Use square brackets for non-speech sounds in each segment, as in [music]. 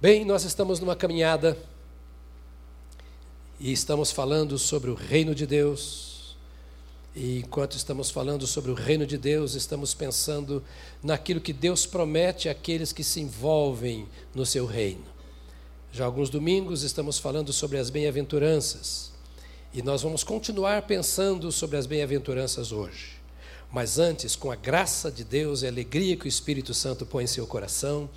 Bem, nós estamos numa caminhada e estamos falando sobre o reino de Deus. E enquanto estamos falando sobre o reino de Deus, estamos pensando naquilo que Deus promete àqueles que se envolvem no seu reino. Já alguns domingos estamos falando sobre as bem-aventuranças. E nós vamos continuar pensando sobre as bem-aventuranças hoje. Mas antes, com a graça de Deus e a alegria que o Espírito Santo põe em seu coração,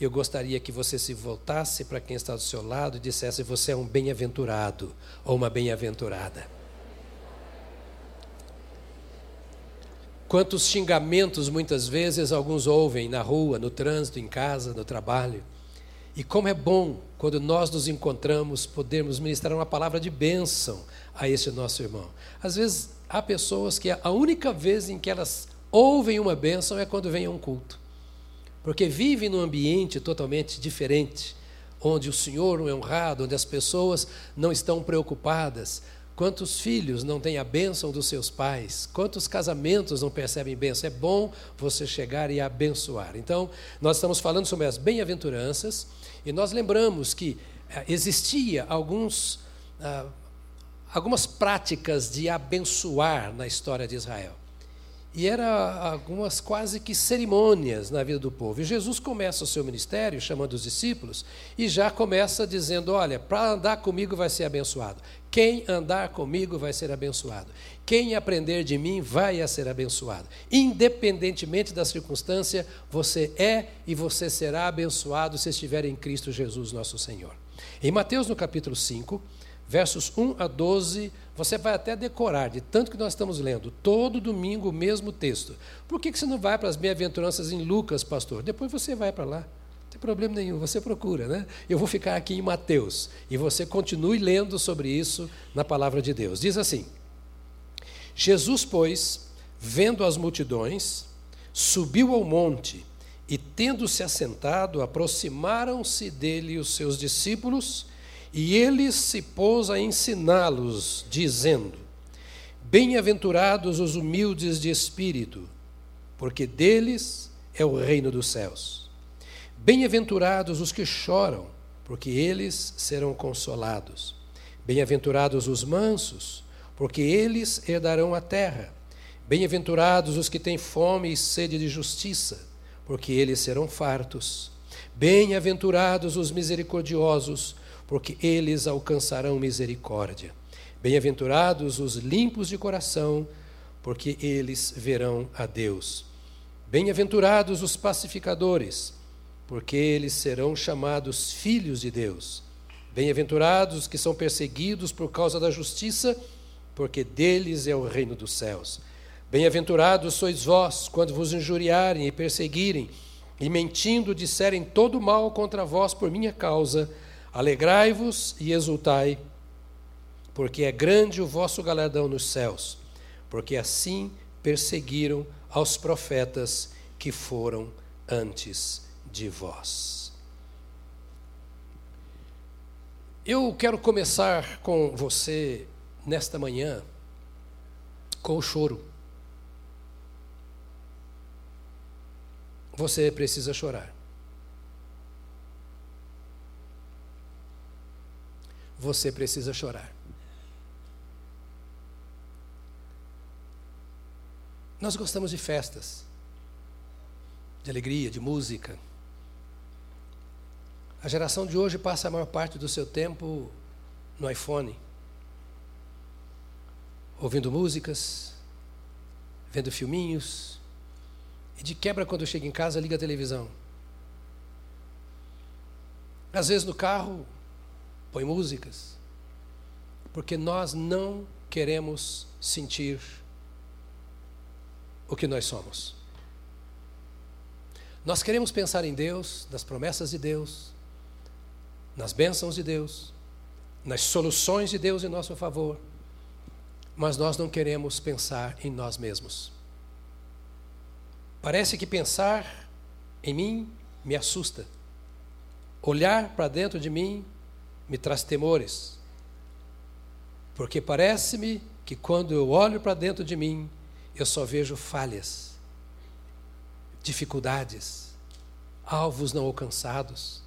eu gostaria que você se voltasse para quem está do seu lado e dissesse: Você é um bem-aventurado ou uma bem-aventurada. Quantos xingamentos muitas vezes alguns ouvem na rua, no trânsito, em casa, no trabalho. E como é bom quando nós nos encontramos, podermos ministrar uma palavra de bênção a esse nosso irmão. Às vezes há pessoas que a única vez em que elas ouvem uma bênção é quando vem a um culto porque vive num ambiente totalmente diferente, onde o Senhor não é honrado, onde as pessoas não estão preocupadas. Quantos filhos não têm a bênção dos seus pais? Quantos casamentos não percebem bênção? É bom você chegar e abençoar. Então, nós estamos falando sobre as bem-aventuranças e nós lembramos que eh, existia alguns, ah, algumas práticas de abençoar na história de Israel. E era algumas quase que cerimônias na vida do povo. E Jesus começa o seu ministério chamando os discípulos e já começa dizendo: Olha, para andar comigo vai ser abençoado. Quem andar comigo vai ser abençoado. Quem aprender de mim vai ser abençoado. Independentemente da circunstância, você é e você será abençoado se estiver em Cristo Jesus, nosso Senhor. Em Mateus, no capítulo 5, versos 1 a 12, você vai até decorar, de tanto que nós estamos lendo, todo domingo o mesmo texto. Por que, que você não vai para as bem-aventuranças em Lucas, pastor? Depois você vai para lá. Não tem problema nenhum, você procura, né? Eu vou ficar aqui em Mateus e você continue lendo sobre isso na palavra de Deus. Diz assim: Jesus, pois, vendo as multidões, subiu ao monte e, tendo-se assentado, aproximaram-se dele os seus discípulos e ele se pôs a ensiná-los, dizendo: Bem-aventurados os humildes de espírito, porque deles é o reino dos céus. Bem-aventurados os que choram, porque eles serão consolados. Bem-aventurados os mansos, porque eles herdarão a terra. Bem-aventurados os que têm fome e sede de justiça, porque eles serão fartos. Bem-aventurados os misericordiosos, porque eles alcançarão misericórdia. Bem-aventurados os limpos de coração, porque eles verão a Deus. Bem-aventurados os pacificadores, porque eles serão chamados filhos de Deus. Bem-aventurados os que são perseguidos por causa da justiça, porque deles é o reino dos céus. Bem-aventurados sois vós, quando vos injuriarem e perseguirem, e mentindo disserem todo mal contra vós por minha causa, Alegrai-vos e exultai, porque é grande o vosso galardão nos céus, porque assim perseguiram aos profetas que foram antes de vós. Eu quero começar com você nesta manhã com o choro. Você precisa chorar. Você precisa chorar. Nós gostamos de festas, de alegria, de música. A geração de hoje passa a maior parte do seu tempo no iPhone, ouvindo músicas, vendo filminhos, e de quebra, quando chega em casa, liga a televisão. Às vezes no carro, põe músicas, porque nós não queremos sentir o que nós somos. Nós queremos pensar em Deus, nas promessas de Deus, nas bênçãos de Deus, nas soluções de Deus em nosso favor, mas nós não queremos pensar em nós mesmos. Parece que pensar em mim me assusta. Olhar para dentro de mim me traz temores. Porque parece-me que quando eu olho para dentro de mim, eu só vejo falhas, dificuldades, alvos não alcançados.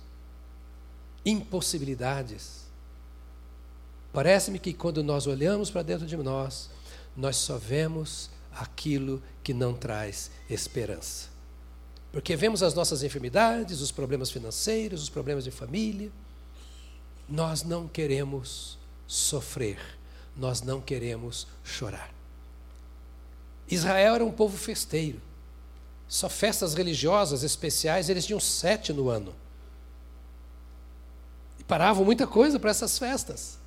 impossibilidades. Parece-me que quando nós olhamos para dentro de nós, nós só vemos aquilo que não traz esperança. Porque vemos as nossas enfermidades, os problemas financeiros, os problemas de família. Nós não queremos sofrer, nós não queremos chorar. Israel era um povo festeiro. Só festas religiosas especiais, eles tinham sete no ano. E paravam muita coisa para essas festas.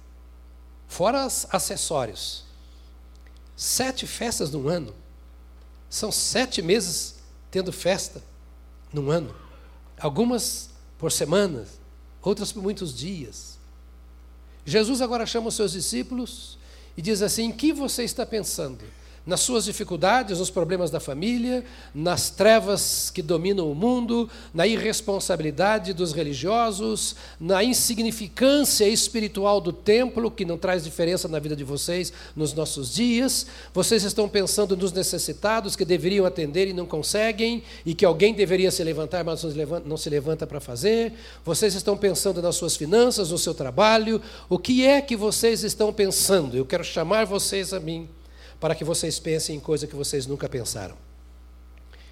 Fora os acessórios. Sete festas no ano. São sete meses tendo festa num ano. Algumas por semanas, outras por muitos dias. Jesus agora chama os seus discípulos e diz assim: "Em que você está pensando? Nas suas dificuldades, nos problemas da família, nas trevas que dominam o mundo, na irresponsabilidade dos religiosos, na insignificância espiritual do templo, que não traz diferença na vida de vocês nos nossos dias. Vocês estão pensando nos necessitados que deveriam atender e não conseguem, e que alguém deveria se levantar, mas não se levanta para fazer. Vocês estão pensando nas suas finanças, no seu trabalho. O que é que vocês estão pensando? Eu quero chamar vocês a mim para que vocês pensem em coisa que vocês nunca pensaram.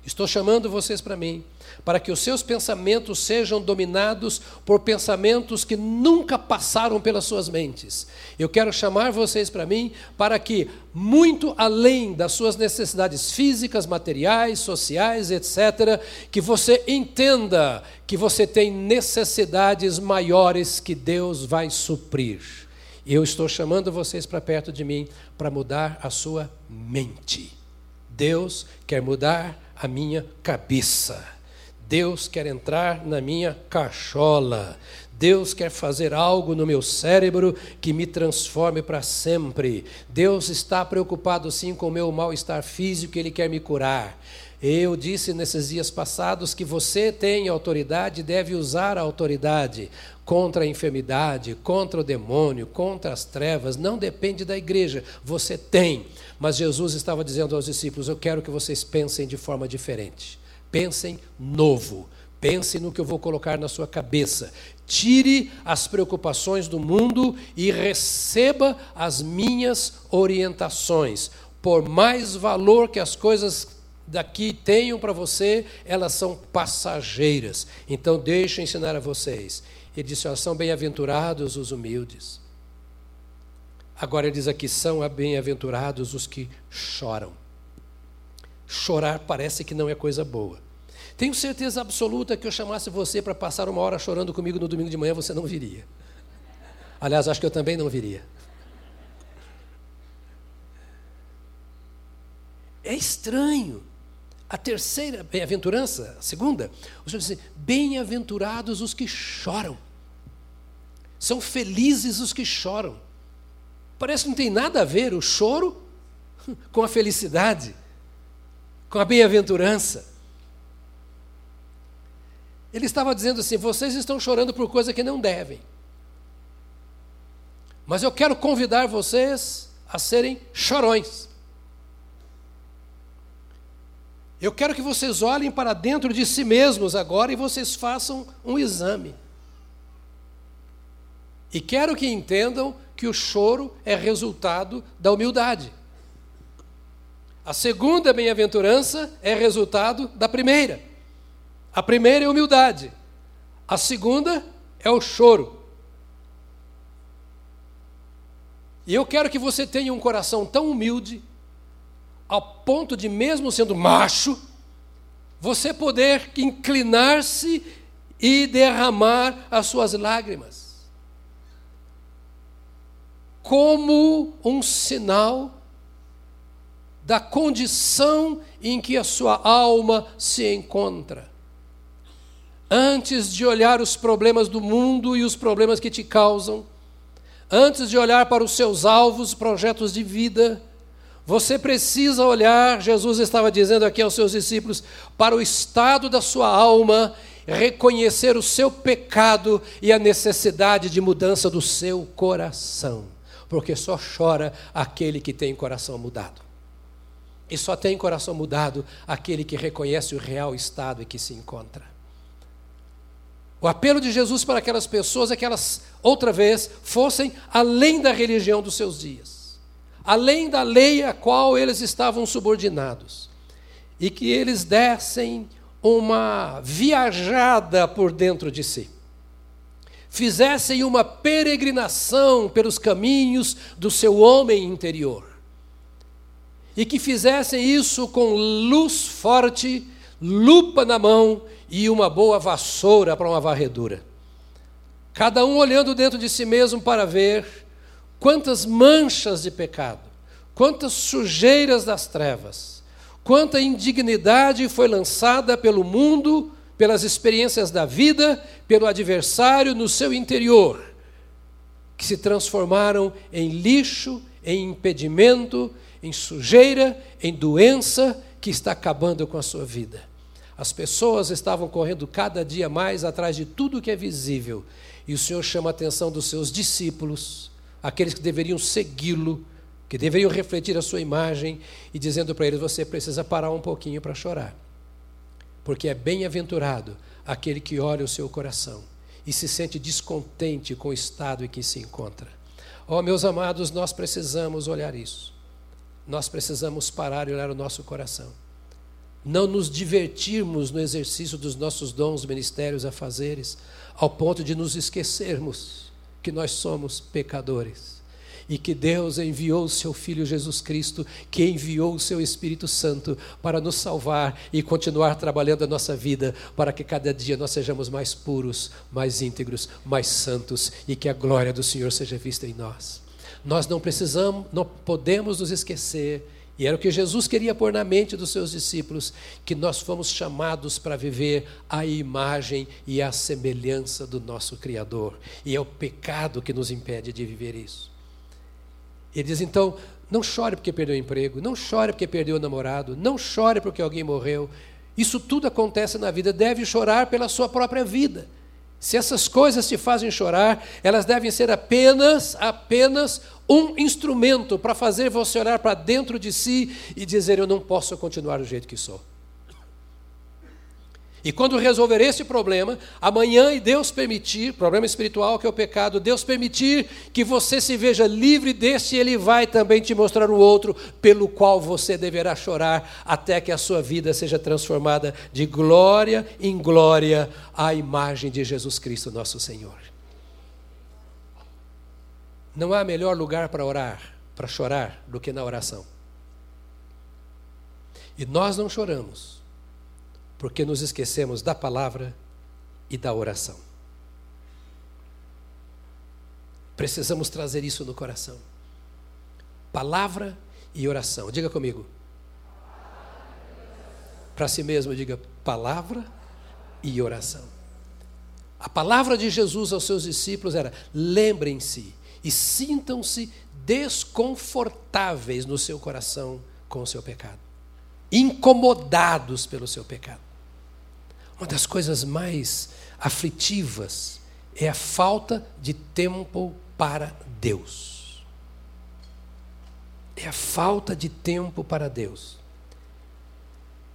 Estou chamando vocês para mim, para que os seus pensamentos sejam dominados por pensamentos que nunca passaram pelas suas mentes. Eu quero chamar vocês para mim para que, muito além das suas necessidades físicas, materiais, sociais, etc., que você entenda que você tem necessidades maiores que Deus vai suprir. Eu estou chamando vocês para perto de mim para mudar a sua mente. Deus quer mudar a minha cabeça. Deus quer entrar na minha cachola. Deus quer fazer algo no meu cérebro que me transforme para sempre. Deus está preocupado sim com o meu mal-estar físico, Ele quer me curar. Eu disse nesses dias passados que você tem autoridade e deve usar a autoridade contra a enfermidade, contra o demônio, contra as trevas, não depende da igreja, você tem. Mas Jesus estava dizendo aos discípulos: Eu quero que vocês pensem de forma diferente. Pensem novo. Pense no que eu vou colocar na sua cabeça. Tire as preocupações do mundo e receba as minhas orientações. Por mais valor que as coisas daqui tenham para você, elas são passageiras. Então, deixa eu ensinar a vocês. Ele disse: são bem-aventurados os humildes. Agora ele diz aqui: são bem-aventurados os que choram. Chorar parece que não é coisa boa. Tenho certeza absoluta que eu chamasse você para passar uma hora chorando comigo no domingo de manhã, você não viria. Aliás, acho que eu também não viria. É estranho. A terceira bem-aventurança, a segunda, o Senhor diz: bem-aventurados os que choram. São felizes os que choram. Parece que não tem nada a ver o choro com a felicidade, com a bem-aventurança. Ele estava dizendo assim: vocês estão chorando por coisa que não devem. Mas eu quero convidar vocês a serem chorões. Eu quero que vocês olhem para dentro de si mesmos agora e vocês façam um exame. E quero que entendam que o choro é resultado da humildade. A segunda bem-aventurança é resultado da primeira. A primeira é humildade. A segunda é o choro. E eu quero que você tenha um coração tão humilde ao ponto de, mesmo sendo macho, você poder inclinar-se e derramar as suas lágrimas. Como um sinal da condição em que a sua alma se encontra. Antes de olhar os problemas do mundo e os problemas que te causam, antes de olhar para os seus alvos, projetos de vida, você precisa olhar, Jesus estava dizendo aqui aos seus discípulos, para o estado da sua alma, reconhecer o seu pecado e a necessidade de mudança do seu coração. Porque só chora aquele que tem coração mudado. E só tem coração mudado aquele que reconhece o real estado em que se encontra. O apelo de Jesus para aquelas pessoas é que elas, outra vez, fossem além da religião dos seus dias, além da lei a qual eles estavam subordinados, e que eles dessem uma viajada por dentro de si, fizessem uma peregrinação pelos caminhos do seu homem interior, e que fizessem isso com luz forte, lupa na mão e uma boa vassoura para uma varredura. Cada um olhando dentro de si mesmo para ver quantas manchas de pecado, quantas sujeiras das trevas, quanta indignidade foi lançada pelo mundo, pelas experiências da vida, pelo adversário no seu interior, que se transformaram em lixo, em impedimento, em sujeira, em doença que está acabando com a sua vida. As pessoas estavam correndo cada dia mais atrás de tudo que é visível. E o Senhor chama a atenção dos seus discípulos, aqueles que deveriam segui-lo, que deveriam refletir a sua imagem, e dizendo para eles: você precisa parar um pouquinho para chorar. Porque é bem-aventurado aquele que olha o seu coração e se sente descontente com o estado em que se encontra. Oh, meus amados, nós precisamos olhar isso. Nós precisamos parar e olhar o nosso coração não nos divertirmos no exercício dos nossos dons, ministérios, afazeres, ao ponto de nos esquecermos que nós somos pecadores e que Deus enviou o seu Filho Jesus Cristo, que enviou o seu Espírito Santo para nos salvar e continuar trabalhando a nossa vida para que cada dia nós sejamos mais puros, mais íntegros, mais santos e que a glória do Senhor seja vista em nós. Nós não precisamos, não podemos nos esquecer e era o que Jesus queria pôr na mente dos seus discípulos, que nós fomos chamados para viver a imagem e a semelhança do nosso Criador. E é o pecado que nos impede de viver isso. Ele diz então: não chore porque perdeu o emprego, não chore porque perdeu o namorado, não chore porque alguém morreu. Isso tudo acontece na vida, deve chorar pela sua própria vida. Se essas coisas te fazem chorar, elas devem ser apenas, apenas um instrumento para fazer você olhar para dentro de si e dizer: Eu não posso continuar do jeito que sou. E quando resolver esse problema, amanhã e Deus permitir, problema espiritual que é o pecado, Deus permitir que você se veja livre desse, Ele vai também te mostrar o outro pelo qual você deverá chorar até que a sua vida seja transformada de glória em glória à imagem de Jesus Cristo, nosso Senhor. Não há melhor lugar para orar, para chorar, do que na oração. E nós não choramos porque nos esquecemos da palavra e da oração. Precisamos trazer isso no coração. Palavra e oração. Diga comigo. Para si mesmo, diga palavra e oração. A palavra de Jesus aos seus discípulos era: lembrem-se e sintam-se desconfortáveis no seu coração com o seu pecado, incomodados pelo seu pecado. Uma das coisas mais aflitivas é a falta de tempo para Deus. É a falta de tempo para Deus.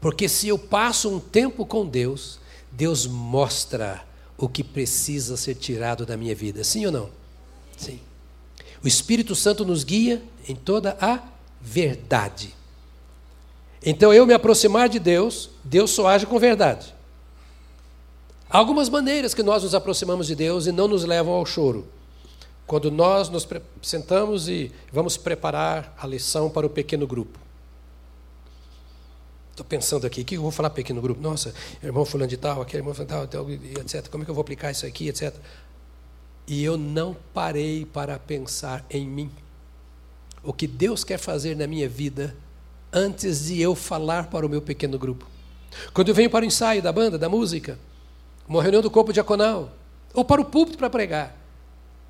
Porque se eu passo um tempo com Deus, Deus mostra o que precisa ser tirado da minha vida. Sim ou não? Sim. O Espírito Santo nos guia em toda a verdade. Então, eu me aproximar de Deus, Deus só age com verdade. Há algumas maneiras que nós nos aproximamos de Deus e não nos levam ao choro. Quando nós nos sentamos e vamos preparar a lição para o pequeno grupo. Estou pensando aqui, o que eu vou falar pequeno grupo? Nossa, irmão fulano de tal, aquele irmão fulano de tal, etc. Como é que eu vou aplicar isso aqui, etc. E eu não parei para pensar em mim. O que Deus quer fazer na minha vida antes de eu falar para o meu pequeno grupo. Quando eu venho para o ensaio da banda, da música, uma reunião do corpo diaconal, ou para o púlpito para pregar,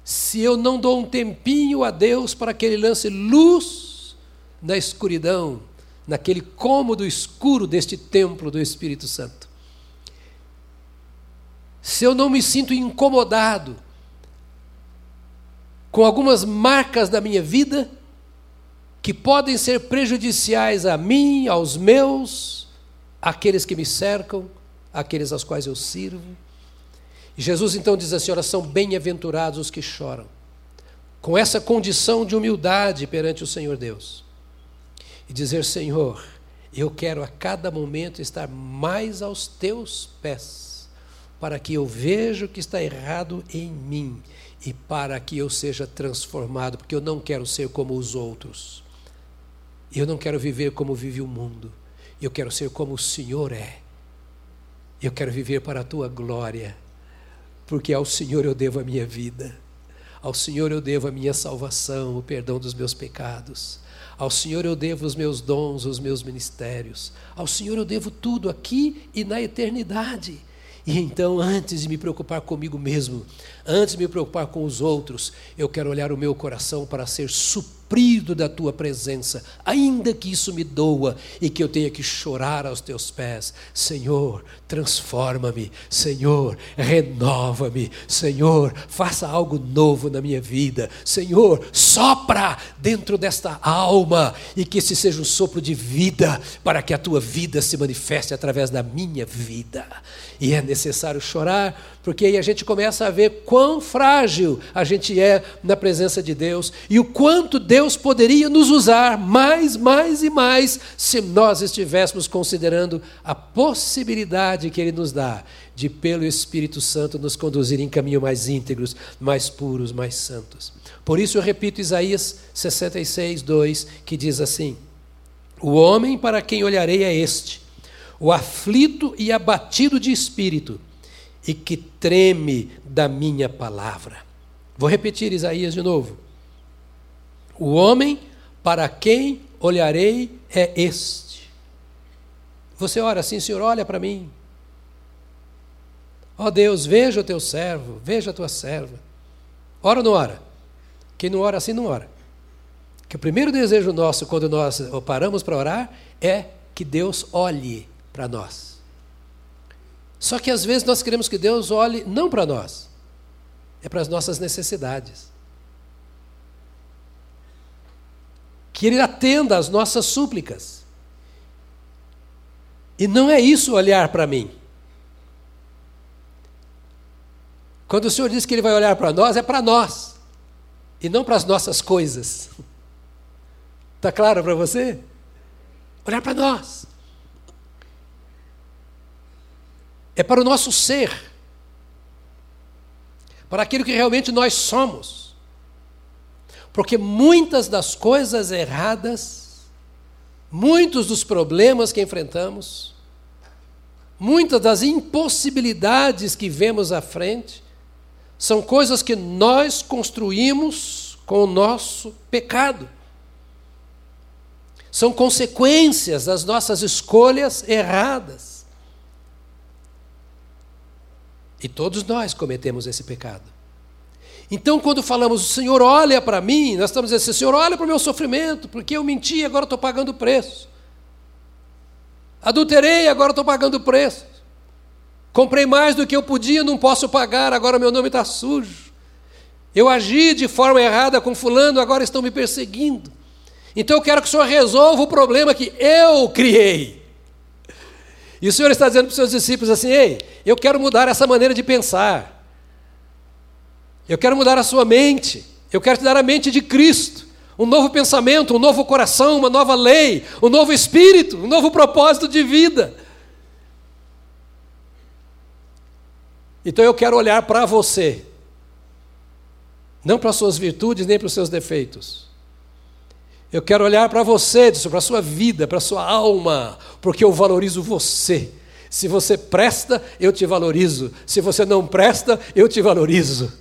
se eu não dou um tempinho a Deus para que Ele lance luz na escuridão, naquele cômodo escuro deste templo do Espírito Santo, se eu não me sinto incomodado com algumas marcas da minha vida que podem ser prejudiciais a mim, aos meus, àqueles que me cercam, aqueles aos quais eu sirvo. E Jesus então diz assim: Ora, são bem-aventurados os que choram, com essa condição de humildade perante o Senhor Deus, e dizer: Senhor, eu quero a cada momento estar mais aos teus pés, para que eu veja o que está errado em mim e para que eu seja transformado, porque eu não quero ser como os outros. Eu não quero viver como vive o mundo. Eu quero ser como o Senhor é. Eu quero viver para a tua glória porque ao Senhor eu devo a minha vida, ao Senhor eu devo a minha salvação, o perdão dos meus pecados, ao Senhor eu devo os meus dons, os meus ministérios, ao Senhor eu devo tudo aqui e na eternidade. E então, antes de me preocupar comigo mesmo, antes de me preocupar com os outros, eu quero olhar o meu coração para ser suprido suprido da tua presença, ainda que isso me doa e que eu tenha que chorar aos teus pés. Senhor, transforma-me. Senhor, renova-me. Senhor, faça algo novo na minha vida. Senhor, sopra dentro desta alma e que esse seja um sopro de vida para que a tua vida se manifeste através da minha vida. E é necessário chorar, porque aí a gente começa a ver quão frágil a gente é na presença de Deus e o quanto Deus poderia nos usar mais, mais e mais se nós estivéssemos considerando a possibilidade que Ele nos dá de, pelo Espírito Santo, nos conduzir em caminhos mais íntegros, mais puros, mais santos. Por isso eu repito Isaías 66, 2, que diz assim: O homem para quem olharei é este o aflito e abatido de espírito, e que treme da minha palavra. Vou repetir Isaías de novo. O homem para quem olharei é este. Você ora assim, Senhor, olha para mim. Ó oh Deus, veja o teu servo, veja a tua serva. Ora ou não ora? Quem não ora assim, não ora. Que o primeiro desejo nosso, quando nós paramos para orar, é que Deus olhe para nós. Só que às vezes nós queremos que Deus olhe não para nós, é para as nossas necessidades. Que Ele atenda às nossas súplicas. E não é isso olhar para mim. Quando o Senhor diz que Ele vai olhar para nós, é para nós, e não para as nossas coisas. Está [laughs] claro para você? Olhar para nós. É para o nosso ser, para aquilo que realmente nós somos. Porque muitas das coisas erradas, muitos dos problemas que enfrentamos, muitas das impossibilidades que vemos à frente, são coisas que nós construímos com o nosso pecado. São consequências das nossas escolhas erradas. E todos nós cometemos esse pecado. Então, quando falamos, o Senhor olha para mim, nós estamos dizendo assim, Senhor, olha para o meu sofrimento, porque eu menti agora estou pagando o preço. Adulterei, agora estou pagando o preço. Comprei mais do que eu podia, não posso pagar, agora meu nome está sujo. Eu agi de forma errada com fulano, agora estão me perseguindo. Então eu quero que o Senhor resolva o problema que eu criei. E o Senhor está dizendo para os seus discípulos assim: ei, eu quero mudar essa maneira de pensar. Eu quero mudar a sua mente. Eu quero te dar a mente de Cristo. Um novo pensamento, um novo coração, uma nova lei, um novo espírito, um novo propósito de vida. Então eu quero olhar para você, não para as suas virtudes nem para os seus defeitos. Eu quero olhar para você, para a sua vida, para a sua alma, porque eu valorizo você. Se você presta, eu te valorizo. Se você não presta, eu te valorizo.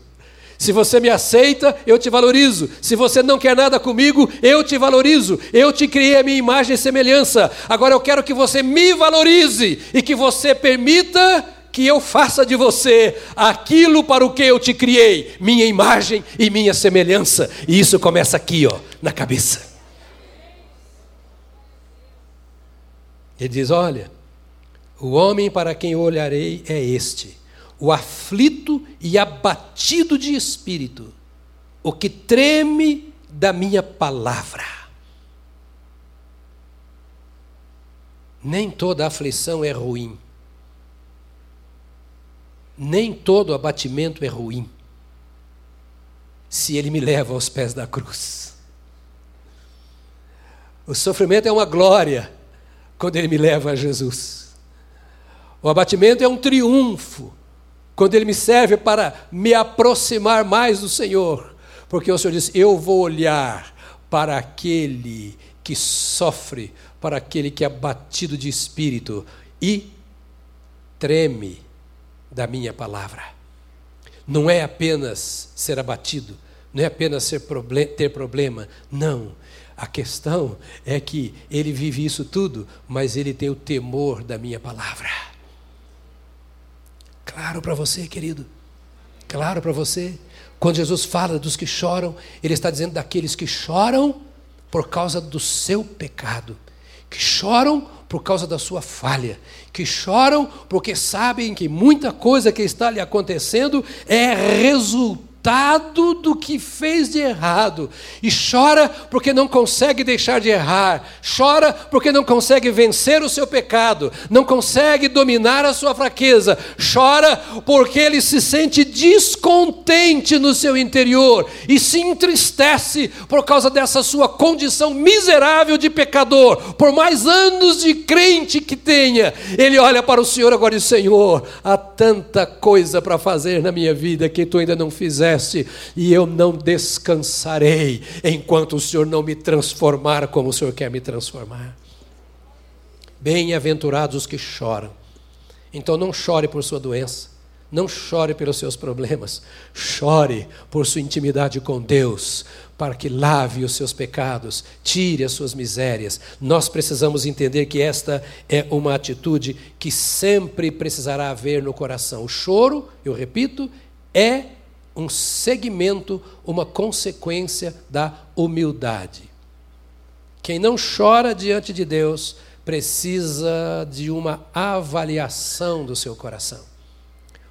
Se você me aceita, eu te valorizo. Se você não quer nada comigo, eu te valorizo. Eu te criei a minha imagem e semelhança. Agora eu quero que você me valorize e que você permita que eu faça de você aquilo para o que eu te criei, minha imagem e minha semelhança. E isso começa aqui, ó, na cabeça. Ele diz: Olha, o homem para quem olharei é este, o aflito e abatido de espírito, o que treme da minha palavra. Nem toda aflição é ruim. Nem todo abatimento é ruim, se ele me leva aos pés da cruz. O sofrimento é uma glória quando ele me leva a Jesus. O abatimento é um triunfo quando ele me serve para me aproximar mais do Senhor, porque o Senhor diz: Eu vou olhar para aquele que sofre, para aquele que é abatido de espírito e treme da minha palavra. Não é apenas ser abatido, não é apenas ser ter problema, não. A questão é que ele vive isso tudo, mas ele tem o temor da minha palavra. Claro para você, querido. Claro para você. Quando Jesus fala dos que choram, ele está dizendo daqueles que choram por causa do seu pecado, que choram por causa da sua falha, que choram porque sabem que muita coisa que está lhe acontecendo é resultado resultado do que fez de errado. E chora porque não consegue deixar de errar. Chora porque não consegue vencer o seu pecado. Não consegue dominar a sua fraqueza. Chora porque ele se sente descontente no seu interior. E se entristece por causa dessa sua condição miserável de pecador. Por mais anos de crente que tenha, ele olha para o Senhor agora e Senhor, há tanta coisa para fazer na minha vida que tu ainda não fizeste e eu não descansarei enquanto o Senhor não me transformar como o Senhor quer me transformar. Bem-aventurados os que choram. Então não chore por sua doença, não chore pelos seus problemas, chore por sua intimidade com Deus, para que lave os seus pecados, tire as suas misérias. Nós precisamos entender que esta é uma atitude que sempre precisará haver no coração. O choro, eu repito, é um segmento, uma consequência da humildade. Quem não chora diante de Deus precisa de uma avaliação do seu coração.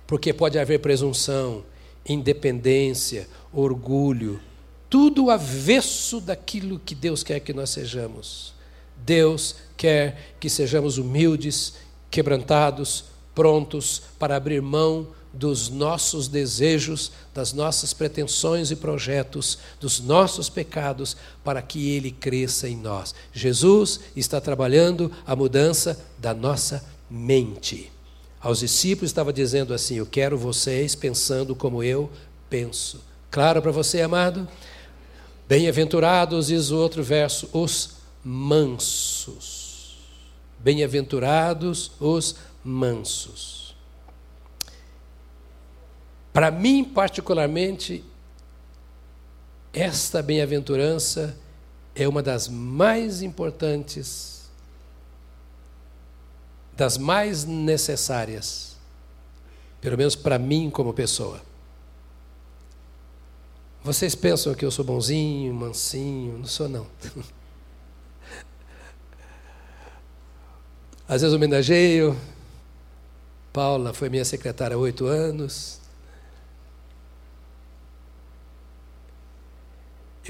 Porque pode haver presunção, independência, orgulho, tudo avesso daquilo que Deus quer que nós sejamos. Deus quer que sejamos humildes, quebrantados, prontos para abrir mão dos nossos desejos, das nossas pretensões e projetos, dos nossos pecados, para que Ele cresça em nós. Jesus está trabalhando a mudança da nossa mente. Aos discípulos estava dizendo assim: Eu quero vocês pensando como eu penso. Claro para você, amado? Bem-aventurados, diz o outro verso, os mansos. Bem-aventurados os mansos. Para mim, particularmente, esta bem-aventurança é uma das mais importantes, das mais necessárias, pelo menos para mim como pessoa. Vocês pensam que eu sou bonzinho, mansinho, não sou não. [laughs] Às vezes homenageio. Paula foi minha secretária há oito anos.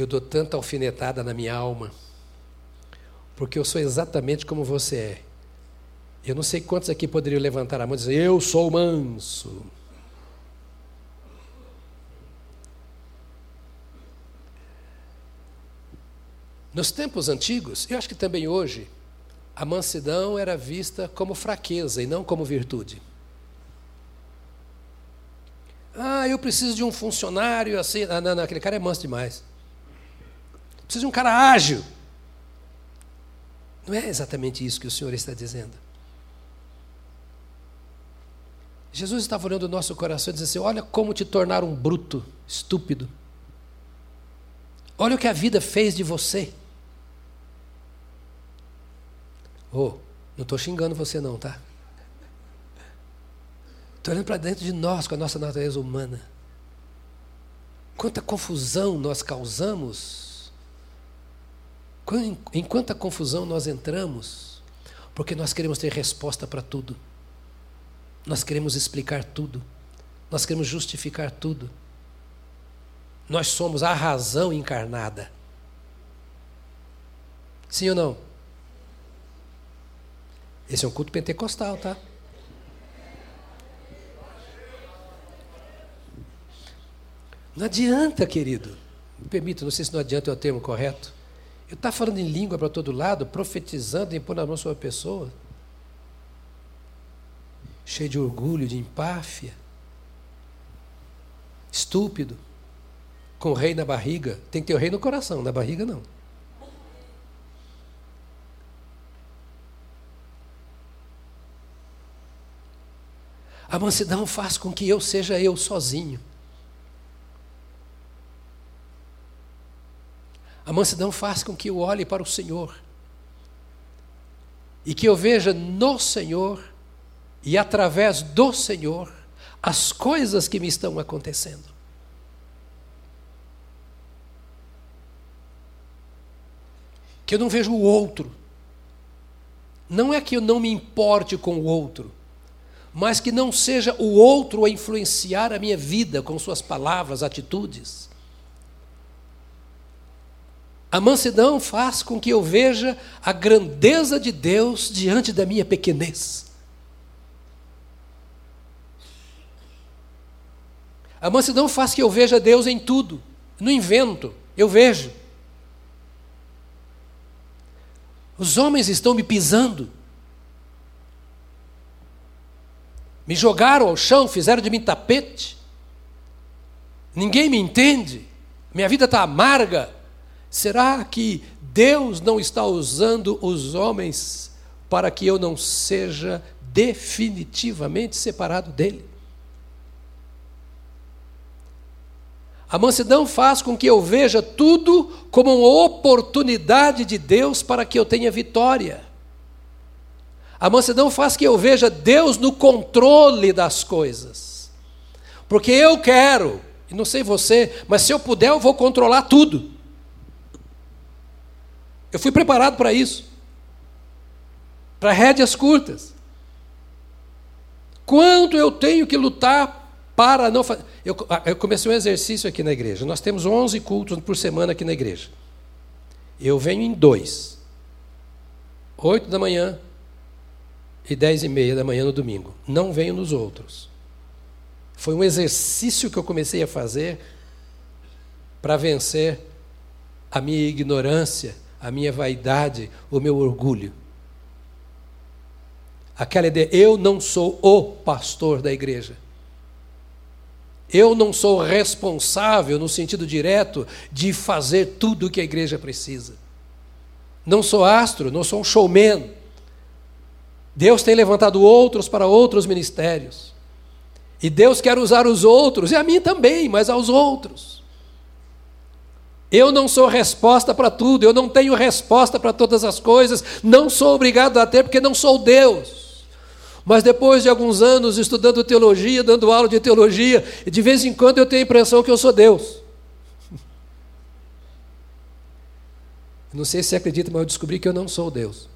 Eu dou tanta alfinetada na minha alma, porque eu sou exatamente como você é. Eu não sei quantos aqui poderiam levantar a mão e dizer: Eu sou manso. Nos tempos antigos, eu acho que também hoje, a mansidão era vista como fraqueza e não como virtude. Ah, eu preciso de um funcionário assim. Ah, não, não, aquele cara é manso demais. Precisa de um cara ágil. Não é exatamente isso que o Senhor está dizendo. Jesus estava olhando o nosso coração e dizendo assim: Olha como te tornar um bruto, estúpido. Olha o que a vida fez de você. Oh, não estou xingando você, não, tá? Estou olhando para dentro de nós, com a nossa natureza humana. Quanta confusão nós causamos em quanta confusão nós entramos, porque nós queremos ter resposta para tudo, nós queremos explicar tudo, nós queremos justificar tudo. Nós somos a razão encarnada. Sim ou não? Esse é um culto pentecostal, tá? Não adianta, querido. Me permita, não sei se não adianta é o termo correto. Eu estou falando em língua para todo lado, profetizando, impondo a mão sobre a pessoa. Cheio de orgulho, de empáfia. Estúpido. Com o rei na barriga. Tem que ter o rei no coração, na barriga não. A mansidão faz com que eu seja eu sozinho. A mansidão faz com que eu olhe para o Senhor e que eu veja no Senhor e através do Senhor as coisas que me estão acontecendo. Que eu não vejo o outro. Não é que eu não me importe com o outro, mas que não seja o outro a influenciar a minha vida com suas palavras, atitudes. A mansidão faz com que eu veja a grandeza de Deus diante da minha pequenez. A mansidão faz que eu veja Deus em tudo, no invento, eu vejo. Os homens estão me pisando, me jogaram ao chão, fizeram de mim tapete. Ninguém me entende, minha vida está amarga. Será que Deus não está usando os homens para que eu não seja definitivamente separado dele? A mansidão faz com que eu veja tudo como uma oportunidade de Deus para que eu tenha vitória. A mansidão faz que eu veja Deus no controle das coisas. Porque eu quero, e não sei você, mas se eu puder, eu vou controlar tudo. Eu fui preparado para isso. Para rédeas curtas. Quanto eu tenho que lutar para não fazer. Eu, ah, eu comecei um exercício aqui na igreja. Nós temos 11 cultos por semana aqui na igreja. Eu venho em dois: 8 da manhã e 10 e meia da manhã no domingo. Não venho nos outros. Foi um exercício que eu comecei a fazer para vencer a minha ignorância, a minha vaidade, o meu orgulho. Aquela ideia, eu não sou o pastor da igreja. Eu não sou responsável, no sentido direto, de fazer tudo o que a igreja precisa. Não sou astro, não sou um showman. Deus tem levantado outros para outros ministérios. E Deus quer usar os outros, e a mim também, mas aos outros. Eu não sou resposta para tudo, eu não tenho resposta para todas as coisas, não sou obrigado a ter porque não sou Deus. Mas depois de alguns anos estudando teologia, dando aula de teologia, de vez em quando eu tenho a impressão que eu sou Deus. Não sei se você acredita, mas eu descobri que eu não sou Deus.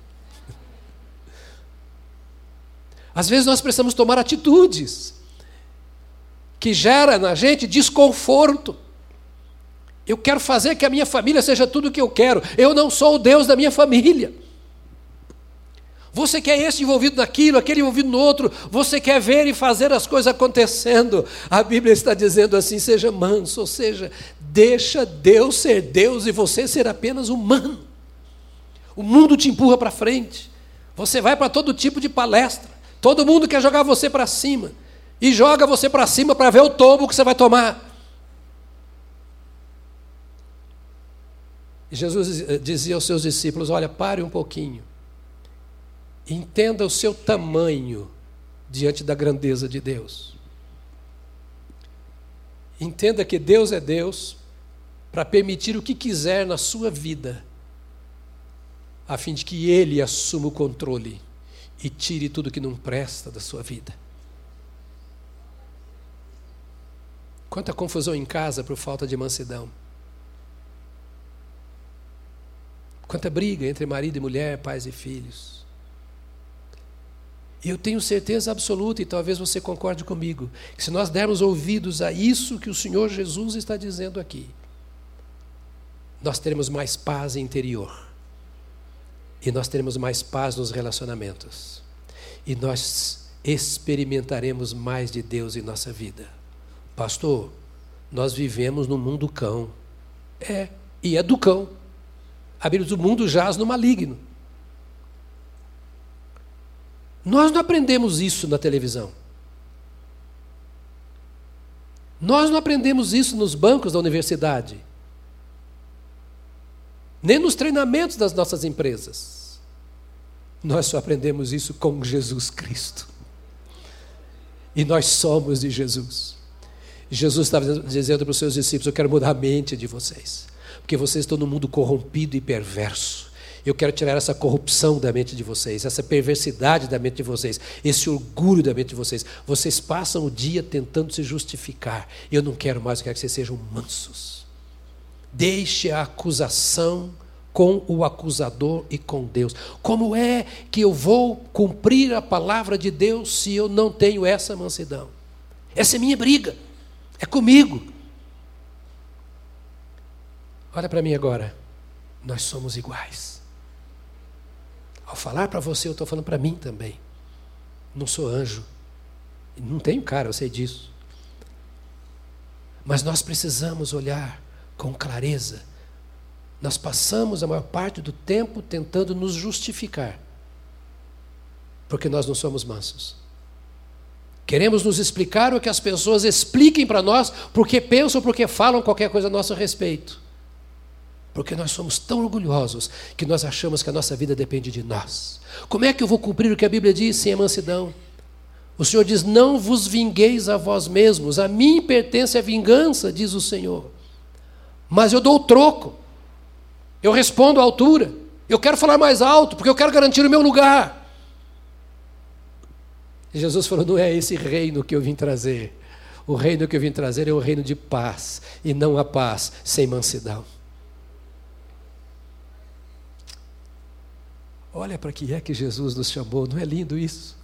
Às vezes nós precisamos tomar atitudes que gera na gente desconforto. Eu quero fazer que a minha família seja tudo o que eu quero. Eu não sou o Deus da minha família. Você quer esse envolvido naquilo, aquele envolvido no outro, você quer ver e fazer as coisas acontecendo. A Bíblia está dizendo assim: seja manso, ou seja, deixa Deus ser Deus e você ser apenas humano. O mundo te empurra para frente. Você vai para todo tipo de palestra. Todo mundo quer jogar você para cima. E joga você para cima para ver o tombo que você vai tomar. Jesus eh, dizia aos seus discípulos: Olha, pare um pouquinho. Entenda o seu tamanho diante da grandeza de Deus. Entenda que Deus é Deus para permitir o que quiser na sua vida, a fim de que Ele assuma o controle e tire tudo que não presta da sua vida. Quanta confusão em casa por falta de mansidão. Quanta briga entre marido e mulher, pais e filhos. E eu tenho certeza absoluta, e talvez você concorde comigo, que se nós dermos ouvidos a isso que o Senhor Jesus está dizendo aqui, nós teremos mais paz interior. E nós teremos mais paz nos relacionamentos. E nós experimentaremos mais de Deus em nossa vida. Pastor, Nós vivemos no mundo cão. É, e é do cão. A Bíblia diz: o mundo jaz no maligno. Nós não aprendemos isso na televisão. Nós não aprendemos isso nos bancos da universidade. Nem nos treinamentos das nossas empresas. Nós só aprendemos isso com Jesus Cristo. E nós somos de Jesus. Jesus estava dizendo para os seus discípulos: Eu quero mudar a mente de vocês, porque vocês estão num mundo corrompido e perverso. Eu quero tirar essa corrupção da mente de vocês, essa perversidade da mente de vocês, esse orgulho da mente de vocês. Vocês passam o dia tentando se justificar. Eu não quero mais, eu quero que vocês sejam mansos. Deixe a acusação com o acusador e com Deus. Como é que eu vou cumprir a palavra de Deus se eu não tenho essa mansidão? Essa é minha briga. É comigo. Olha para mim agora. Nós somos iguais. Ao falar para você, eu estou falando para mim também. Não sou anjo. Não tenho cara, eu sei disso. Mas nós precisamos olhar com clareza nós passamos a maior parte do tempo tentando nos justificar, porque nós não somos mansos. Queremos nos explicar o que as pessoas expliquem para nós, porque pensam, porque falam qualquer coisa a nosso respeito. Porque nós somos tão orgulhosos que nós achamos que a nossa vida depende de nós. Como é que eu vou cumprir o que a Bíblia diz sem a mansidão? O Senhor diz: Não vos vingueis a vós mesmos, a mim pertence a vingança, diz o Senhor. Mas eu dou o troco. Eu respondo à altura. Eu quero falar mais alto, porque eu quero garantir o meu lugar. E Jesus falou: não é esse reino que eu vim trazer. O reino que eu vim trazer é o reino de paz, e não a paz sem mansidão. Olha para que é que Jesus nos chamou, não é lindo isso?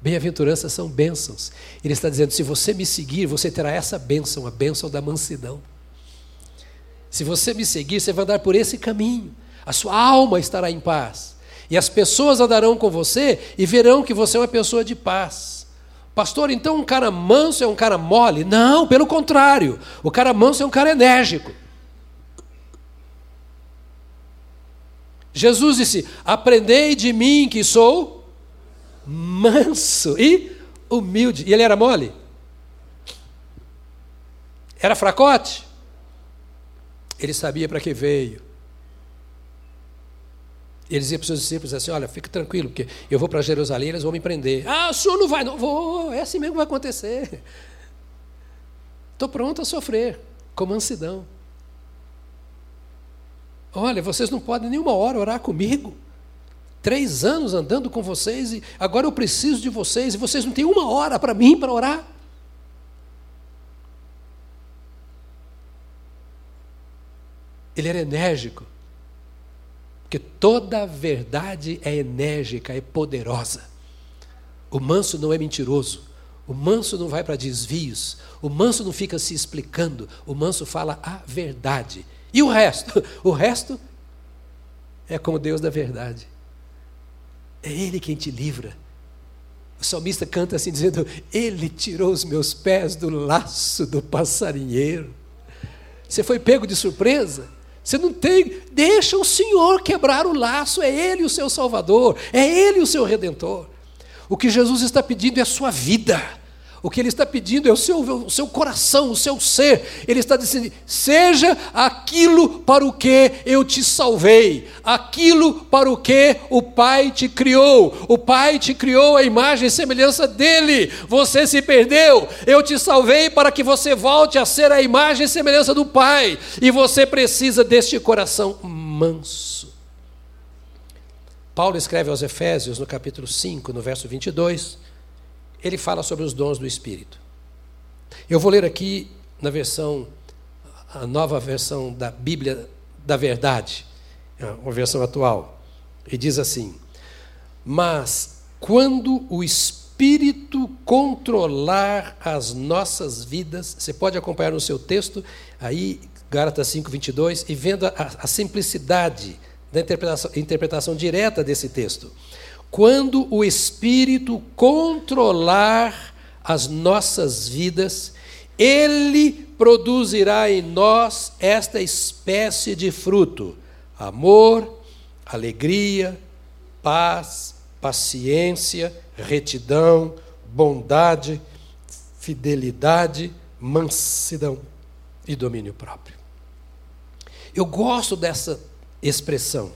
Bem-aventuranças são bênçãos. Ele está dizendo: se você me seguir, você terá essa bênção, a bênção da mansidão. Se você me seguir, você vai andar por esse caminho. A sua alma estará em paz. E as pessoas andarão com você e verão que você é uma pessoa de paz. Pastor, então um cara manso é um cara mole? Não, pelo contrário. O cara manso é um cara enérgico. Jesus disse: Aprendei de mim que sou manso e humilde. E ele era mole? Era fracote? Ele sabia para que veio. Ele dizia para os seus discípulos assim: Olha, fique tranquilo, porque eu vou para Jerusalém, eles vão me prender. Ah, o senhor não vai, não vou, é assim mesmo que vai acontecer. Estou pronto a sofrer, com mansidão. Olha, vocês não podem nenhuma hora orar comigo. Três anos andando com vocês e agora eu preciso de vocês e vocês não têm uma hora para mim para orar. Ele era enérgico. Porque toda verdade é enérgica, é poderosa. O manso não é mentiroso. O manso não vai para desvios. O manso não fica se explicando. O manso fala a verdade. E o resto? [laughs] O resto é como Deus da verdade. É Ele quem te livra. O salmista canta assim, dizendo: Ele tirou os meus pés do laço do passarinheiro. Você foi pego de surpresa? Você não tem. Deixa o Senhor quebrar o laço, é Ele o seu Salvador, é Ele o seu Redentor. O que Jesus está pedindo é a sua vida. O que ele está pedindo é o seu, o seu coração, o seu ser. Ele está dizendo: seja aquilo para o que eu te salvei, aquilo para o que o Pai te criou. O Pai te criou a imagem e semelhança dele. Você se perdeu, eu te salvei para que você volte a ser a imagem e semelhança do Pai. E você precisa deste coração manso. Paulo escreve aos Efésios, no capítulo 5, no verso 22 ele fala sobre os dons do Espírito. Eu vou ler aqui na versão, a nova versão da Bíblia da Verdade, é uma versão atual, e diz assim: Mas quando o Espírito controlar as nossas vidas, você pode acompanhar no seu texto, aí, Gálatas 5, 22, e vendo a, a simplicidade da interpretação, interpretação direta desse texto quando o Espírito controlar as nossas vidas, Ele produzirá em nós esta espécie de fruto: amor, alegria, paz, paciência, retidão, bondade, fidelidade, mansidão e domínio próprio. Eu gosto dessa expressão.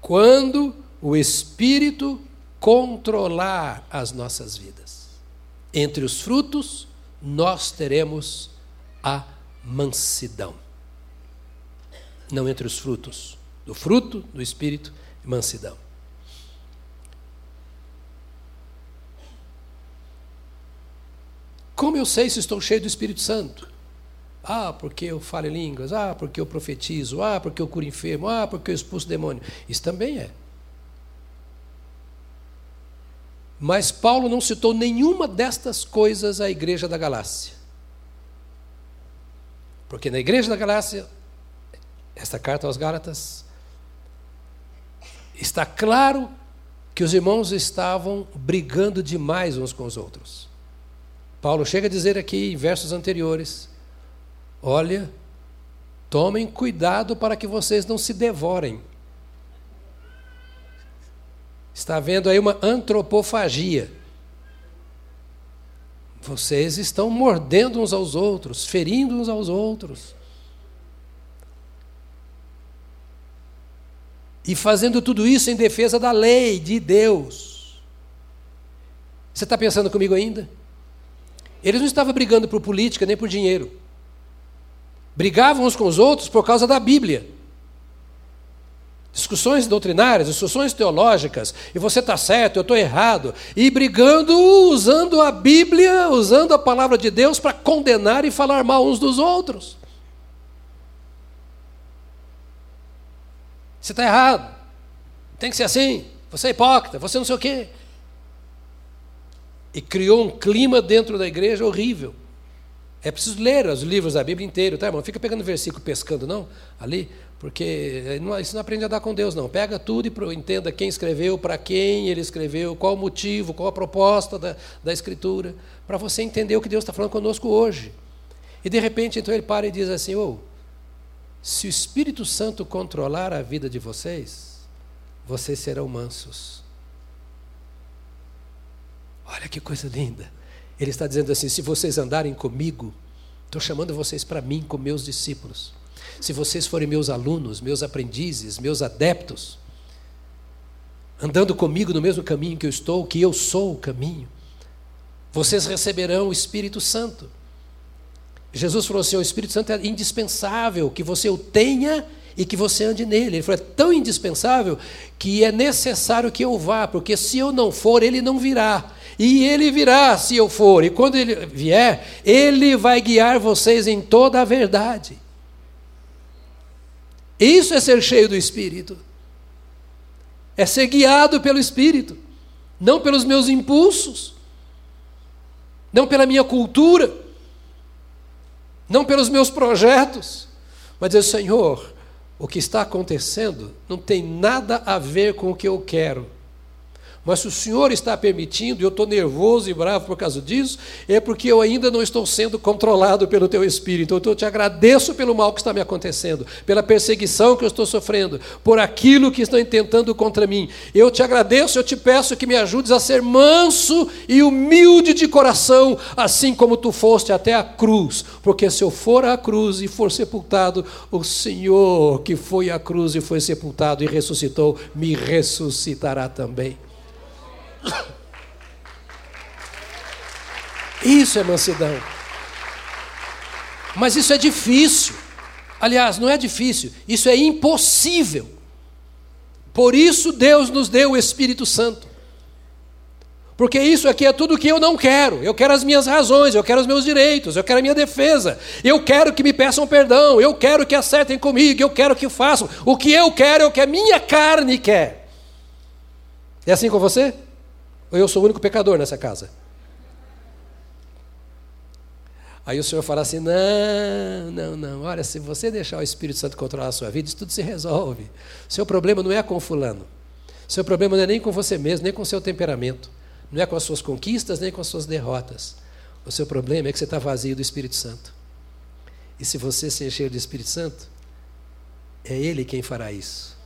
Quando o Espírito controlar as nossas vidas. Entre os frutos, nós teremos a mansidão. Não entre os frutos, do fruto do Espírito, mansidão. Como eu sei se estou cheio do Espírito Santo? Ah, porque eu falo em línguas. Ah, porque eu profetizo. Ah, porque eu curo enfermo. Ah, porque eu expulso demônio. Isso também é. Mas Paulo não citou nenhuma destas coisas à igreja da Galácia. Porque na igreja da Galácia, esta carta aos Gálatas, está claro que os irmãos estavam brigando demais uns com os outros. Paulo chega a dizer aqui em versos anteriores: Olha, tomem cuidado para que vocês não se devorem. Está havendo aí uma antropofagia. Vocês estão mordendo uns aos outros, ferindo uns aos outros. E fazendo tudo isso em defesa da lei de Deus. Você está pensando comigo ainda? Eles não estavam brigando por política nem por dinheiro. Brigavam uns com os outros por causa da Bíblia. Discussões doutrinárias, discussões teológicas, e você está certo, eu estou errado, e brigando, usando a Bíblia, usando a palavra de Deus para condenar e falar mal uns dos outros. Você está errado, tem que ser assim, você é hipócrita, você não sei o quê e criou um clima dentro da igreja horrível. É preciso ler os livros da Bíblia inteiro, tá, irmão? Fica pegando versículo pescando, não, ali, porque isso não aprende a dar com Deus, não. Pega tudo e entenda quem escreveu, para quem ele escreveu, qual o motivo, qual a proposta da, da Escritura, para você entender o que Deus está falando conosco hoje. E de repente, então, ele para e diz assim: oh, se o Espírito Santo controlar a vida de vocês, vocês serão mansos. Olha que coisa linda. Ele está dizendo assim: se vocês andarem comigo, estou chamando vocês para mim como meus discípulos. Se vocês forem meus alunos, meus aprendizes, meus adeptos, andando comigo no mesmo caminho que eu estou, que eu sou o caminho, vocês receberão o Espírito Santo. Jesus falou assim: o Espírito Santo é indispensável que você o tenha e que você ande nele. Ele falou: é tão indispensável que é necessário que eu vá, porque se eu não for, ele não virá. E ele virá se eu for, e quando ele vier, ele vai guiar vocês em toda a verdade. Isso é ser cheio do Espírito. É ser guiado pelo Espírito, não pelos meus impulsos, não pela minha cultura, não pelos meus projetos, mas dizer, Senhor, o que está acontecendo não tem nada a ver com o que eu quero, mas se o Senhor está permitindo, e eu estou nervoso e bravo por causa disso, é porque eu ainda não estou sendo controlado pelo teu Espírito. Então eu te agradeço pelo mal que está me acontecendo, pela perseguição que eu estou sofrendo, por aquilo que estão intentando contra mim. Eu te agradeço, eu te peço que me ajudes a ser manso e humilde de coração, assim como tu foste até a cruz. Porque se eu for à cruz e for sepultado, o Senhor que foi à cruz e foi sepultado e ressuscitou, me ressuscitará também. Isso é mansidão. Mas isso é difícil. Aliás, não é difícil, isso é impossível. Por isso Deus nos deu o Espírito Santo. Porque isso aqui é tudo o que eu não quero. Eu quero as minhas razões, eu quero os meus direitos, eu quero a minha defesa. Eu quero que me peçam perdão, eu quero que acertem comigo, eu quero que façam. O que eu quero é o que a minha carne quer. É assim com você? Ou eu sou o único pecador nessa casa? Aí o Senhor fala assim: não, não, não. Olha, se você deixar o Espírito Santo controlar a sua vida, isso tudo se resolve. Seu problema não é com fulano. Seu problema não é nem com você mesmo, nem com seu temperamento. Não é com as suas conquistas, nem com as suas derrotas. O seu problema é que você está vazio do Espírito Santo. E se você se encher do Espírito Santo, é Ele quem fará isso.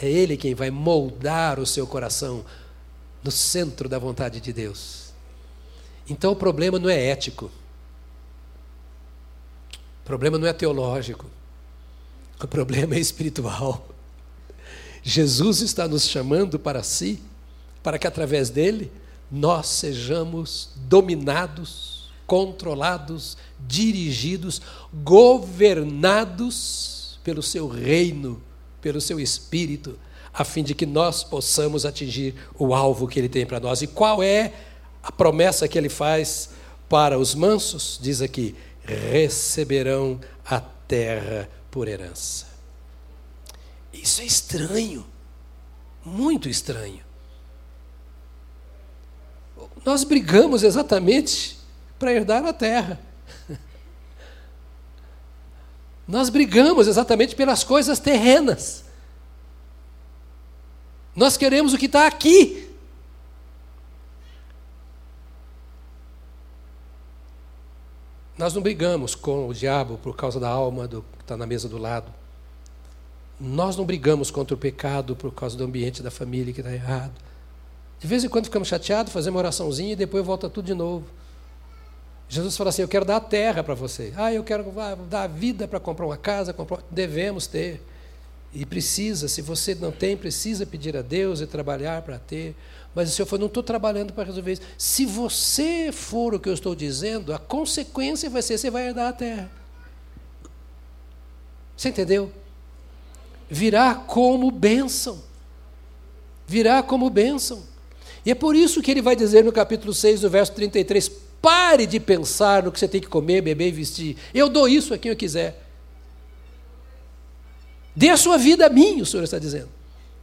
É Ele quem vai moldar o seu coração no centro da vontade de Deus. Então o problema não é ético. O problema não é teológico. O problema é espiritual. Jesus está nos chamando para si, para que através dele nós sejamos dominados, controlados, dirigidos, governados pelo seu reino, pelo seu espírito, a fim de que nós possamos atingir o alvo que ele tem para nós. E qual é a promessa que ele faz para os mansos? Diz aqui: receberão a terra por herança. Isso é estranho, muito estranho. Nós brigamos exatamente para herdar a terra. [laughs] Nós brigamos exatamente pelas coisas terrenas. Nós queremos o que está aqui. Nós não brigamos com o diabo por causa da alma do que está na mesa do lado. Nós não brigamos contra o pecado por causa do ambiente da família que está errado. De vez em quando ficamos chateados, fazemos uma oraçãozinha e depois volta tudo de novo. Jesus fala assim: Eu quero dar a terra para você. Ah, eu quero dar a vida para comprar uma casa. Comprar... Devemos ter. E precisa, se você não tem, precisa pedir a Deus e trabalhar para ter. Mas o Senhor falou: Não estou trabalhando para resolver isso. Se você for o que eu estou dizendo, a consequência vai ser: você vai herdar a terra. Você entendeu? Virá como bênção. Virá como bênção. E é por isso que ele vai dizer no capítulo 6, no verso 33, pare de pensar no que você tem que comer, beber e vestir. Eu dou isso a quem eu quiser. Dê a sua vida a mim, o Senhor está dizendo.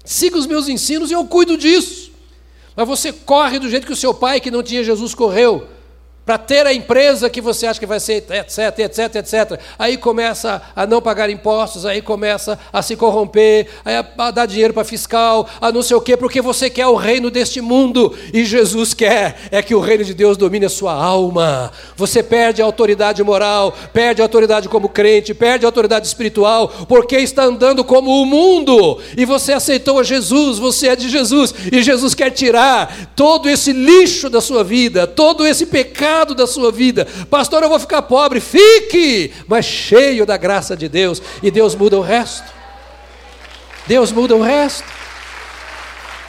Siga os meus ensinos e eu cuido disso. Mas você corre do jeito que o seu pai, que não tinha Jesus, correu para ter a empresa que você acha que vai ser, etc, etc, etc. Aí começa a não pagar impostos, aí começa a se corromper, a dar dinheiro para fiscal, a não sei o quê, porque você quer o reino deste mundo e Jesus quer é que o reino de Deus domine a sua alma. Você perde a autoridade moral, perde a autoridade como crente, perde a autoridade espiritual, porque está andando como o mundo e você aceitou a Jesus, você é de Jesus e Jesus quer tirar todo esse lixo da sua vida, todo esse pecado da sua vida. Pastor, eu vou ficar pobre. Fique, mas cheio da graça de Deus. E Deus muda o resto. Deus muda o resto.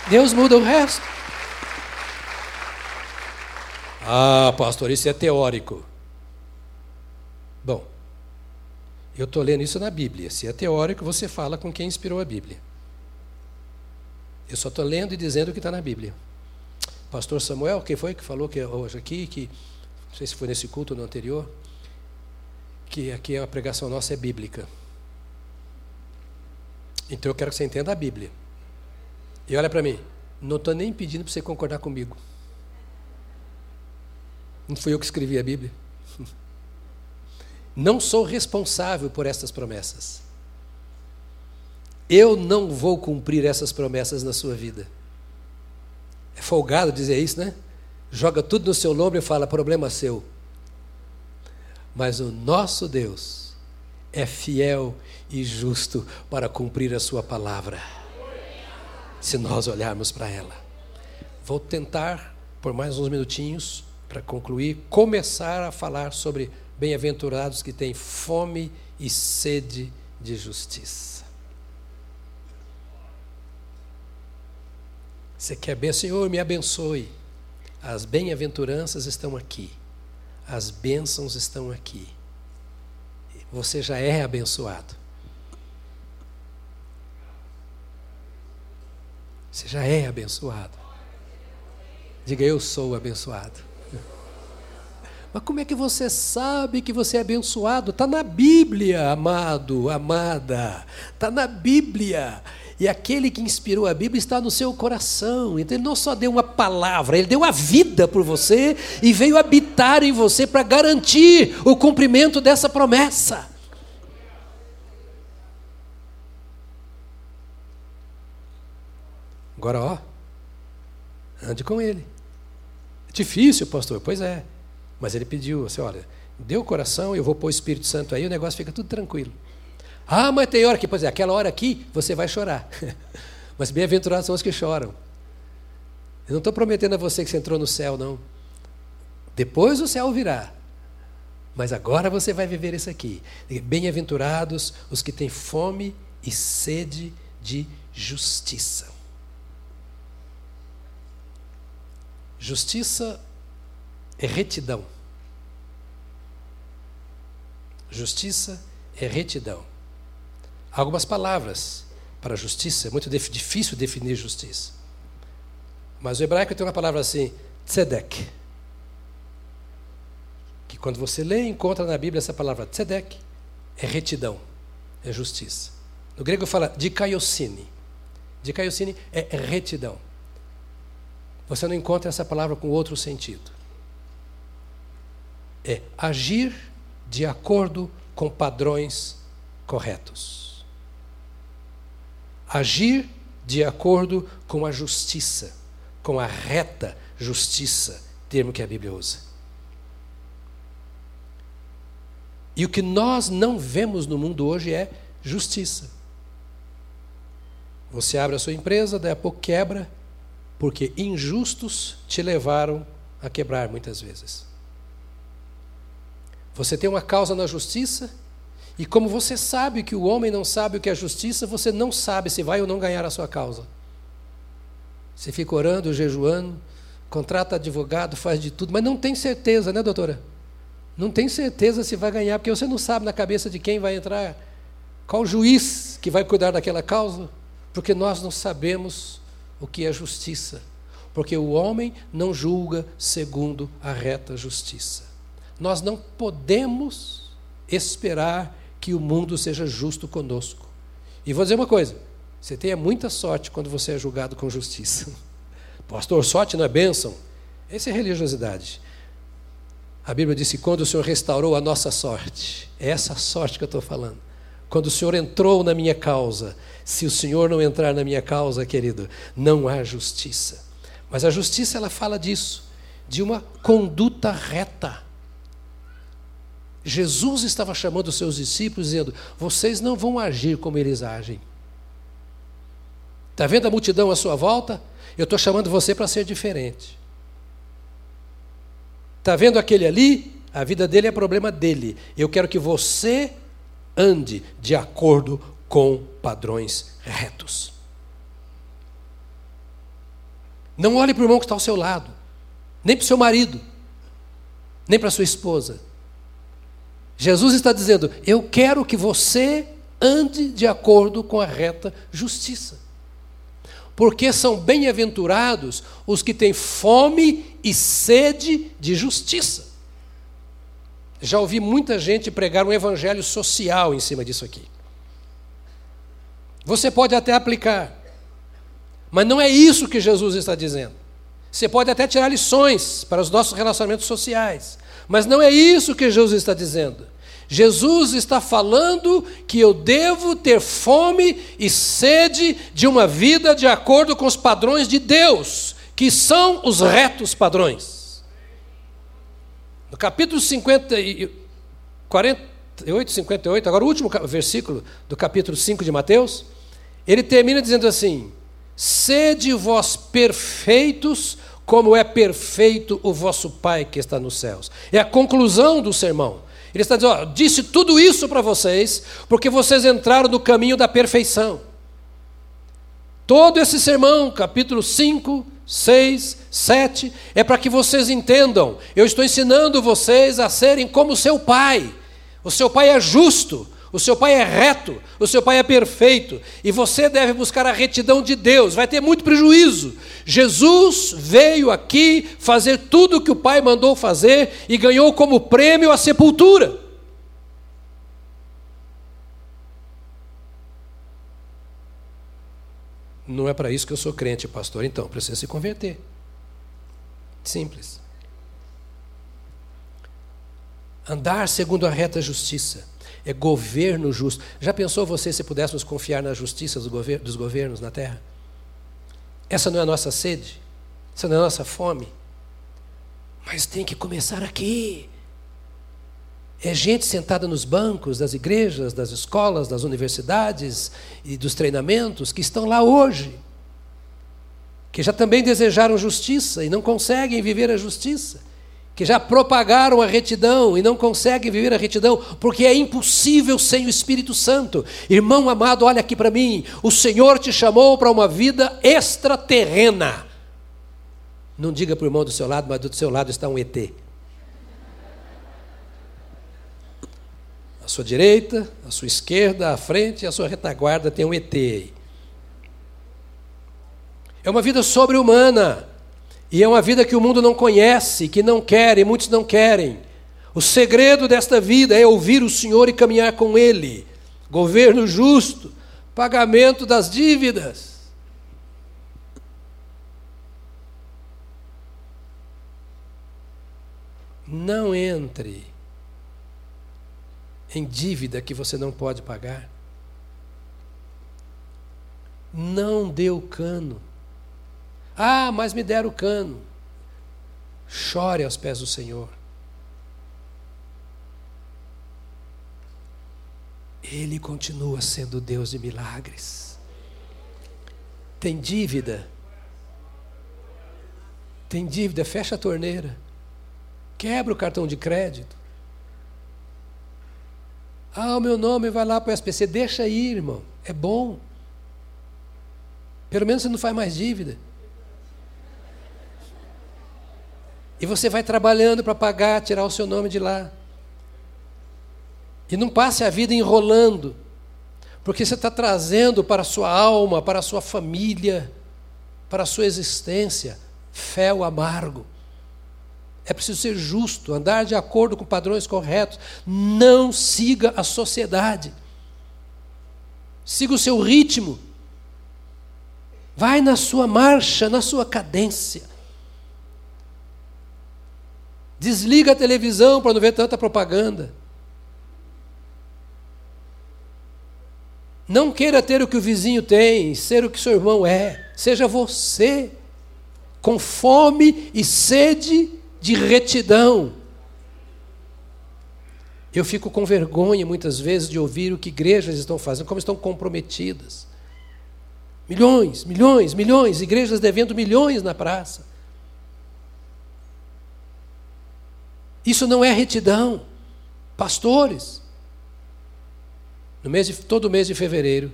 Deus muda o resto. Ah, pastor, isso é teórico. Bom, eu estou lendo isso na Bíblia. Se é teórico, você fala com quem inspirou a Bíblia. Eu só estou lendo e dizendo o que está na Bíblia. Pastor Samuel, quem foi que falou que hoje aqui que não sei se foi nesse culto ou no anterior, que aqui a pregação nossa é bíblica. Então eu quero que você entenda a Bíblia. E olha para mim, não estou nem pedindo para você concordar comigo. Não fui eu que escrevi a Bíblia. [laughs] Não sou responsável por estas promessas. Eu não vou cumprir essas promessas na sua vida. É folgado dizer isso, né? Joga tudo no seu ombro e fala: problema seu. Mas o nosso Deus é fiel e justo para cumprir a sua palavra, se nós olharmos para ela. Vou tentar, por mais uns minutinhos, para concluir, começar a falar sobre bem-aventurados que têm fome e sede de justiça. Você quer bem, Senhor, me abençoe. As bem-aventuranças estão aqui. As bênçãos estão aqui. Você já é abençoado. Você já é abençoado. Diga, eu sou abençoado. [laughs] Mas como é que você sabe que você é abençoado? Está na Bíblia, amado, amada. Está na Bíblia. E aquele que inspirou a Bíblia está no seu coração. Então ele não só deu uma palavra, ele deu a vida por você e veio habitar em você para garantir o cumprimento dessa promessa. Agora, ó, ande com ele. É difícil, pastor? Pois é. Mas ele pediu, assim, olha, deu o coração, eu vou pôr o Espírito Santo aí, o negócio fica tudo tranquilo. Ah, mas tem hora que, pois é, aquela hora aqui você vai chorar. [laughs] mas bem-aventurados são os que choram. Eu não estou prometendo a você que você entrou no céu, não. Depois o céu virá. Mas agora você vai viver isso aqui. Bem-aventurados os que têm fome e sede de justiça. Justiça é retidão. Justiça é retidão. Algumas palavras para justiça, é muito difícil definir justiça. Mas o hebraico tem uma palavra assim, tzedek. Que quando você lê e encontra na Bíblia essa palavra tzedek, é retidão, é justiça. No grego fala dikaiosine. Dikaiosine é retidão. Você não encontra essa palavra com outro sentido. É agir de acordo com padrões corretos. Agir de acordo com a justiça, com a reta justiça, termo que a Bíblia usa. E o que nós não vemos no mundo hoje é justiça. Você abre a sua empresa, daí a pouco quebra, porque injustos te levaram a quebrar muitas vezes. Você tem uma causa na justiça, e como você sabe que o homem não sabe o que é justiça, você não sabe se vai ou não ganhar a sua causa. Você fica orando, jejuando, contrata advogado, faz de tudo, mas não tem certeza, né, doutora? Não tem certeza se vai ganhar, porque você não sabe na cabeça de quem vai entrar, qual juiz que vai cuidar daquela causa, porque nós não sabemos o que é justiça, porque o homem não julga segundo a reta justiça. Nós não podemos esperar que o mundo seja justo conosco. E vou dizer uma coisa: você tenha muita sorte quando você é julgado com justiça. [laughs] Pastor, sorte não é bênção? Essa é religiosidade. A Bíblia disse: quando o Senhor restaurou a nossa sorte, é essa sorte que eu estou falando. Quando o Senhor entrou na minha causa, se o Senhor não entrar na minha causa, querido, não há justiça. Mas a justiça ela fala disso, de uma conduta reta. Jesus estava chamando os seus discípulos dizendo: "Vocês não vão agir como eles agem". Está vendo a multidão à sua volta? Eu estou chamando você para ser diferente. Está vendo aquele ali? A vida dele é problema dele. Eu quero que você ande de acordo com padrões retos. Não olhe para o irmão que está ao seu lado, nem para o seu marido, nem para a sua esposa. Jesus está dizendo: Eu quero que você ande de acordo com a reta justiça. Porque são bem-aventurados os que têm fome e sede de justiça já ouvi muita gente pregar um evangelho social em cima disso aqui. Você pode até aplicar, mas não é isso que Jesus está dizendo. Você pode até tirar lições para os nossos relacionamentos sociais, mas não é isso que Jesus está dizendo. Jesus está falando que eu devo ter fome e sede de uma vida de acordo com os padrões de Deus, que são os retos padrões. No capítulo 50 48, 58, agora o último versículo do capítulo 5 de Mateus, ele termina dizendo assim: Sede vós perfeitos, como é perfeito o vosso Pai que está nos céus. É a conclusão do sermão. Ele está dizendo: ó, disse tudo isso para vocês, porque vocês entraram no caminho da perfeição. Todo esse sermão, capítulo 5, 6, 7, é para que vocês entendam. Eu estou ensinando vocês a serem como seu pai. O seu pai é justo, o seu pai é reto, o seu pai é perfeito. E você deve buscar a retidão de Deus. Vai ter muito prejuízo. Jesus veio aqui fazer tudo o que o pai mandou fazer e ganhou como prêmio a sepultura. Não é para isso que eu sou crente, pastor. Então, precisa se converter. Simples. Andar segundo a reta justiça é governo justo. Já pensou você se pudéssemos confiar na justiça dos governos na terra? Essa não é a nossa sede? Essa não é a nossa fome? Mas tem que começar aqui. É gente sentada nos bancos das igrejas, das escolas, das universidades e dos treinamentos que estão lá hoje, que já também desejaram justiça e não conseguem viver a justiça, que já propagaram a retidão e não conseguem viver a retidão, porque é impossível sem o Espírito Santo. Irmão amado, olha aqui para mim: o Senhor te chamou para uma vida extraterrena. Não diga para o irmão do seu lado, mas do seu lado está um ET. À sua direita, à sua esquerda, à frente e à sua retaguarda tem um ET. É uma vida sobre-humana. E é uma vida que o mundo não conhece, que não quer e muitos não querem. O segredo desta vida é ouvir o Senhor e caminhar com Ele. Governo justo, pagamento das dívidas. Não entre em dívida que você não pode pagar. Não dê o cano. Ah, mas me deram o cano. Chore aos pés do Senhor. Ele continua sendo Deus de milagres. Tem dívida. Tem dívida, fecha a torneira. Quebra o cartão de crédito. Ah, o meu nome vai lá para o SPC. Deixa aí, irmão. É bom. Pelo menos você não faz mais dívida. E você vai trabalhando para pagar, tirar o seu nome de lá. E não passe a vida enrolando, porque você está trazendo para a sua alma, para a sua família, para a sua existência, fel amargo. É preciso ser justo, andar de acordo com padrões corretos. Não siga a sociedade. Siga o seu ritmo. Vai na sua marcha, na sua cadência. Desliga a televisão para não ver tanta propaganda. Não queira ter o que o vizinho tem, ser o que seu irmão é. Seja você, com fome e sede de retidão. Eu fico com vergonha muitas vezes de ouvir o que igrejas estão fazendo, como estão comprometidas. Milhões, milhões, milhões, igrejas devendo milhões na praça. Isso não é retidão. Pastores, no mês de, todo mês de fevereiro,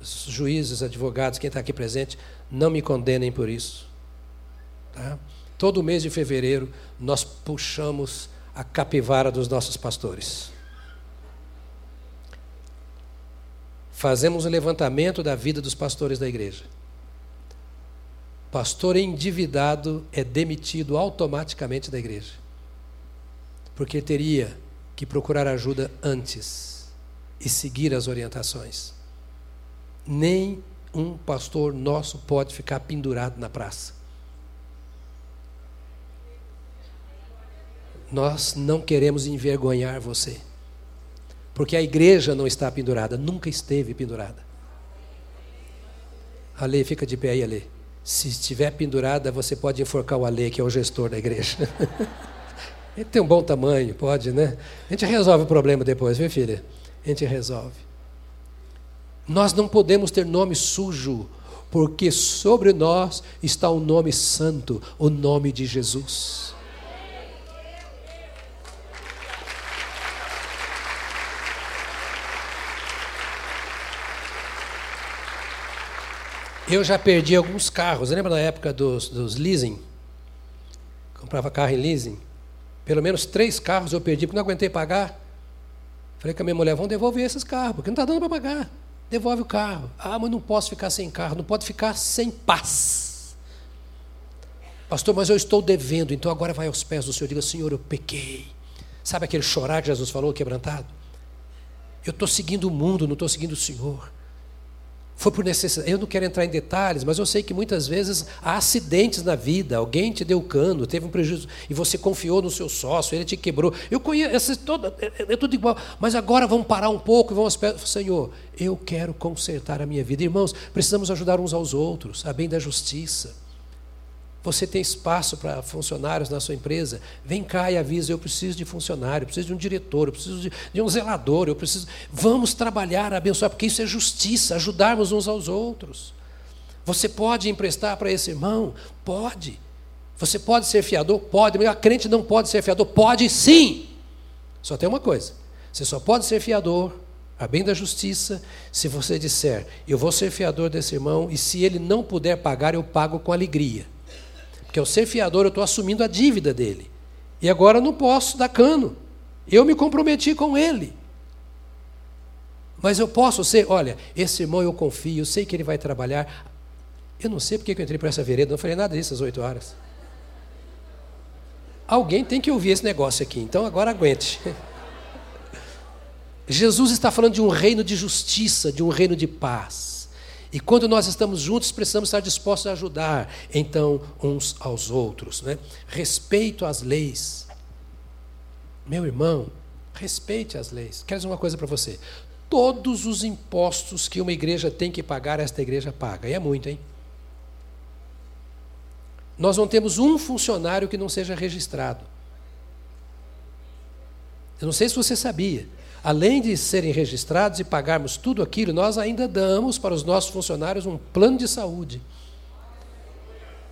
os juízes, advogados, quem está aqui presente, não me condenem por isso. Tá? Todo mês de fevereiro nós puxamos a capivara dos nossos pastores. Fazemos o um levantamento da vida dos pastores da igreja. Pastor endividado é demitido automaticamente da igreja. Porque teria que procurar ajuda antes e seguir as orientações. Nem um pastor nosso pode ficar pendurado na praça. Nós não queremos envergonhar você. Porque a igreja não está pendurada, nunca esteve pendurada. A lei fica de pé aí, Ale. Se estiver pendurada, você pode enforcar o Ale, que é o gestor da igreja. [laughs] Ele tem um bom tamanho, pode, né? A gente resolve o problema depois, viu, filha? A gente resolve. Nós não podemos ter nome sujo, porque sobre nós está o nome santo, o nome de Jesus. Eu já perdi alguns carros. Lembra na época dos, dos leasing? Comprava carro em leasing. Pelo menos três carros eu perdi porque não aguentei pagar. Falei com a minha mulher, vamos devolver esses carros, porque não está dando para pagar. Devolve o carro. Ah, mas não posso ficar sem carro, não pode ficar sem paz. Pastor, mas eu estou devendo, então agora vai aos pés do Senhor e diga, Senhor, eu pequei. Sabe aquele chorar que Jesus falou, quebrantado? Eu estou seguindo o mundo, não estou seguindo o Senhor. Foi por necessidade. Eu não quero entrar em detalhes, mas eu sei que muitas vezes há acidentes na vida. Alguém te deu cano, teve um prejuízo e você confiou no seu sócio, ele te quebrou. Eu conheço, é, é, é tudo igual. Mas agora vamos parar um pouco e vamos. Senhor, eu quero consertar a minha vida. Irmãos, precisamos ajudar uns aos outros, a bem da justiça. Você tem espaço para funcionários na sua empresa? Vem cá e avisa: eu preciso de funcionário, eu preciso de um diretor, eu preciso de, de um zelador, eu preciso. Vamos trabalhar, abençoar, porque isso é justiça, ajudarmos uns aos outros. Você pode emprestar para esse irmão? Pode. Você pode ser fiador? Pode. A crente não pode ser fiador? Pode sim. Só tem uma coisa: você só pode ser fiador, a bem da justiça, se você disser, eu vou ser fiador desse irmão, e se ele não puder pagar, eu pago com alegria. Porque ao ser fiador, eu estou assumindo a dívida dele. E agora eu não posso dar cano. Eu me comprometi com ele. Mas eu posso ser, olha, esse irmão eu confio, eu sei que ele vai trabalhar. Eu não sei porque eu entrei por essa vereda, não falei nada disso às oito horas. Alguém tem que ouvir esse negócio aqui, então agora aguente. [laughs] Jesus está falando de um reino de justiça, de um reino de paz. E quando nós estamos juntos, precisamos estar dispostos a ajudar, então, uns aos outros. Né? Respeito às leis. Meu irmão, respeite as leis. Quero dizer uma coisa para você. Todos os impostos que uma igreja tem que pagar, esta igreja paga. E é muito, hein? Nós não temos um funcionário que não seja registrado. Eu não sei se você sabia. Além de serem registrados e pagarmos tudo aquilo, nós ainda damos para os nossos funcionários um plano de saúde.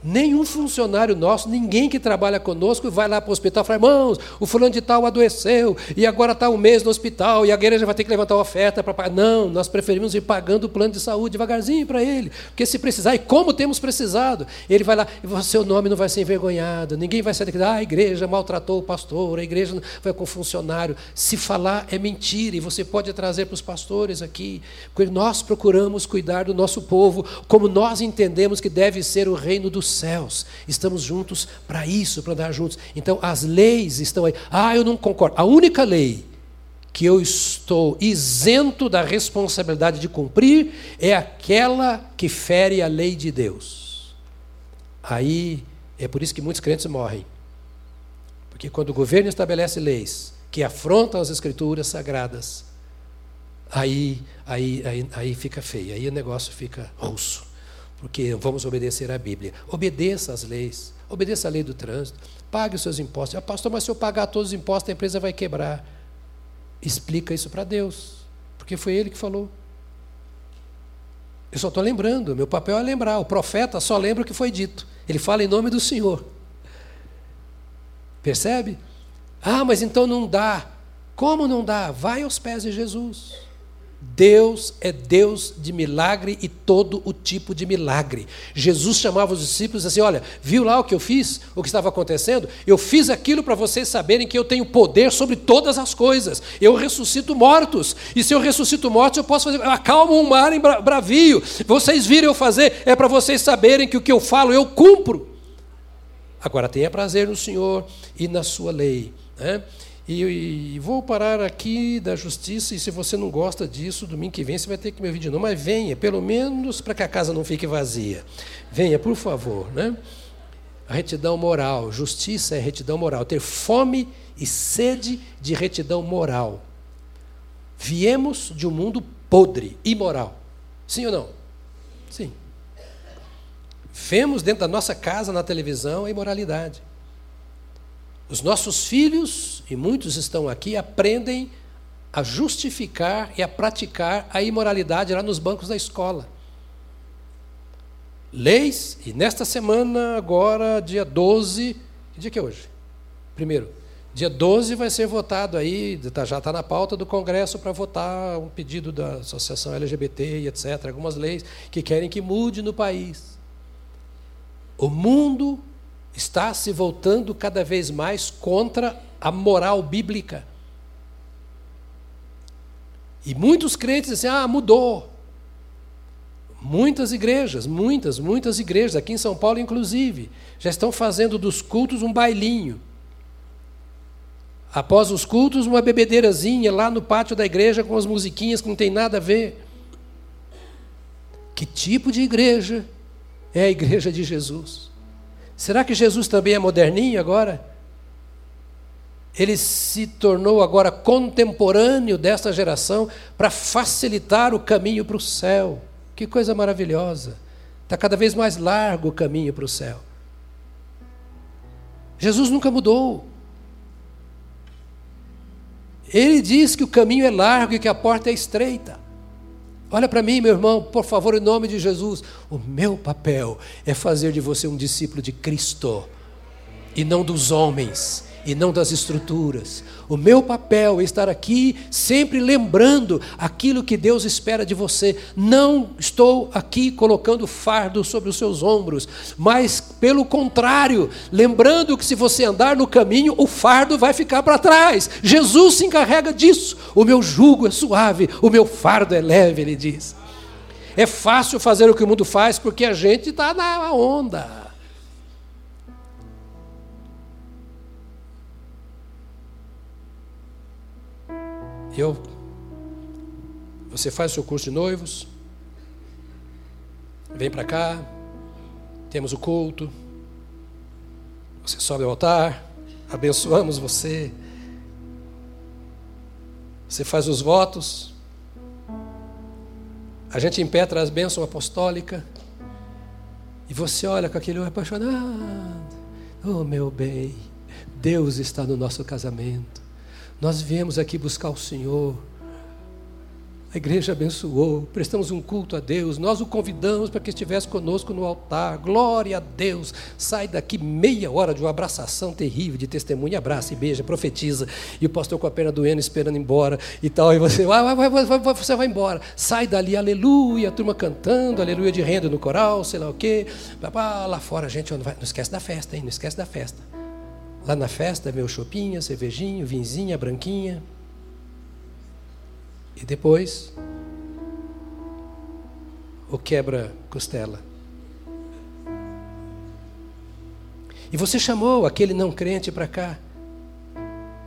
Nenhum funcionário nosso, ninguém que trabalha conosco vai lá para o hospital e fala, irmãos, o fulano de tal adoeceu e agora está um mês no hospital e a igreja vai ter que levantar uma oferta para pagar. Não, nós preferimos ir pagando o plano de saúde devagarzinho para ele, porque se precisar, e como temos precisado, ele vai lá e seu nome não vai ser envergonhado, ninguém vai sair daqui, ah, a igreja maltratou o pastor, a igreja vai com o funcionário. Se falar é mentira e você pode trazer para os pastores aqui, porque nós procuramos cuidar do nosso povo como nós entendemos que deve ser o reino do céus. Estamos juntos para isso, para andar juntos. Então, as leis estão aí. Ah, eu não concordo. A única lei que eu estou isento da responsabilidade de cumprir é aquela que fere a lei de Deus. Aí é por isso que muitos crentes morrem. Porque quando o governo estabelece leis que afrontam as escrituras sagradas, aí, aí, aí, aí fica feio, aí o negócio fica russo porque vamos obedecer à Bíblia. Obedeça às leis, obedeça à lei do trânsito, pague os seus impostos. Ah, pastor, mas se eu pagar todos os impostos, a empresa vai quebrar. Explica isso para Deus, porque foi Ele que falou. Eu só estou lembrando, meu papel é lembrar. O profeta só lembra o que foi dito. Ele fala em nome do Senhor. Percebe? Ah, mas então não dá. Como não dá? Vai aos pés de Jesus. Deus é Deus de milagre e todo o tipo de milagre. Jesus chamava os discípulos assim: Olha, viu lá o que eu fiz, o que estava acontecendo? Eu fiz aquilo para vocês saberem que eu tenho poder sobre todas as coisas. Eu ressuscito mortos. E se eu ressuscito mortos, eu posso fazer. Eu acalmo um mar em bravio. Vocês viram eu fazer, é para vocês saberem que o que eu falo eu cumpro. Agora tenha prazer no Senhor e na sua lei. Né? E, e, vou parar aqui da justiça, e se você não gosta disso, domingo que vem você vai ter que me ouvir de novo. Mas venha, pelo menos para que a casa não fique vazia. Venha, por favor. Né? A retidão moral, justiça é retidão moral. Ter fome e sede de retidão moral. Viemos de um mundo podre, imoral. Sim ou não? Sim. Vemos dentro da nossa casa, na televisão, a imoralidade. Os nossos filhos, e muitos estão aqui, aprendem a justificar e a praticar a imoralidade lá nos bancos da escola. Leis, e nesta semana, agora, dia 12, que dia que é hoje? Primeiro, dia 12 vai ser votado aí, tá, já está na pauta do Congresso para votar um pedido da Associação LGBT e etc., algumas leis que querem que mude no país. O mundo está se voltando cada vez mais contra a moral bíblica. E muitos crentes dizem: ah, mudou. Muitas igrejas, muitas, muitas igrejas, aqui em São Paulo inclusive, já estão fazendo dos cultos um bailinho. Após os cultos, uma bebedeirazinha lá no pátio da igreja com as musiquinhas que não tem nada a ver. Que tipo de igreja é a igreja de Jesus? Será que Jesus também é moderninho agora? Ele se tornou agora contemporâneo desta geração para facilitar o caminho para o céu. Que coisa maravilhosa! Está cada vez mais largo o caminho para o céu. Jesus nunca mudou. Ele diz que o caminho é largo e que a porta é estreita. Olha para mim, meu irmão, por favor, em nome de Jesus. O meu papel é fazer de você um discípulo de Cristo e não dos homens e não das estruturas. O meu papel é estar aqui sempre lembrando aquilo que Deus espera de você. Não estou aqui colocando fardo sobre os seus ombros, mas pelo contrário, lembrando que se você andar no caminho, o fardo vai ficar para trás. Jesus se encarrega disso. O meu jugo é suave, o meu fardo é leve, ele diz. É fácil fazer o que o mundo faz porque a gente está na onda. Eu, você faz o seu curso de noivos, vem para cá, temos o culto, você sobe ao altar, abençoamos você, você faz os votos, a gente impetra as bênçãos apostólicas, e você olha com aquele olho apaixonado, oh meu bem, Deus está no nosso casamento. Nós viemos aqui buscar o Senhor. A igreja abençoou, prestamos um culto a Deus, nós o convidamos para que estivesse conosco no altar. Glória a Deus. Sai daqui meia hora de uma abraçação terrível, de testemunha, abraça e beija, profetiza. E o pastor com a perna doendo, esperando embora e tal. E você vai, vai, vai, vai, você vai embora. Sai dali, aleluia, a turma cantando, aleluia de renda no coral, sei lá o quê. Lá fora, gente, não, vai, não esquece da festa, hein? Não esquece da festa. Lá na festa, meu chopinha, cervejinho, vinzinha, branquinha. E depois, o quebra-costela. E você chamou aquele não crente para cá,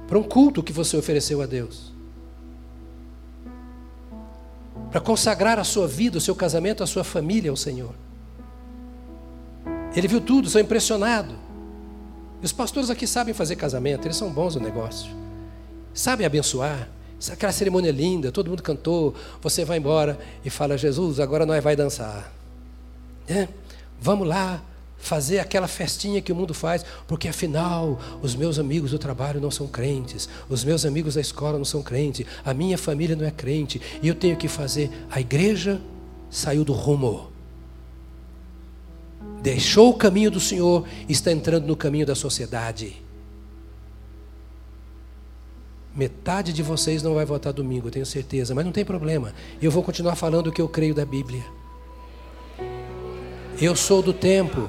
para um culto que você ofereceu a Deus. Para consagrar a sua vida, o seu casamento, a sua família ao Senhor. Ele viu tudo, sou impressionado. E os pastores aqui sabem fazer casamento, eles são bons no negócio. Sabem abençoar. Aquela cerimônia linda, todo mundo cantou, você vai embora e fala, Jesus, agora nós vai dançar. É? Vamos lá fazer aquela festinha que o mundo faz, porque afinal os meus amigos do trabalho não são crentes, os meus amigos da escola não são crentes, a minha família não é crente, e eu tenho que fazer. A igreja saiu do rumo deixou o caminho do Senhor e está entrando no caminho da sociedade. Metade de vocês não vai votar domingo, eu tenho certeza, mas não tem problema. Eu vou continuar falando o que eu creio da Bíblia. Eu sou do tempo.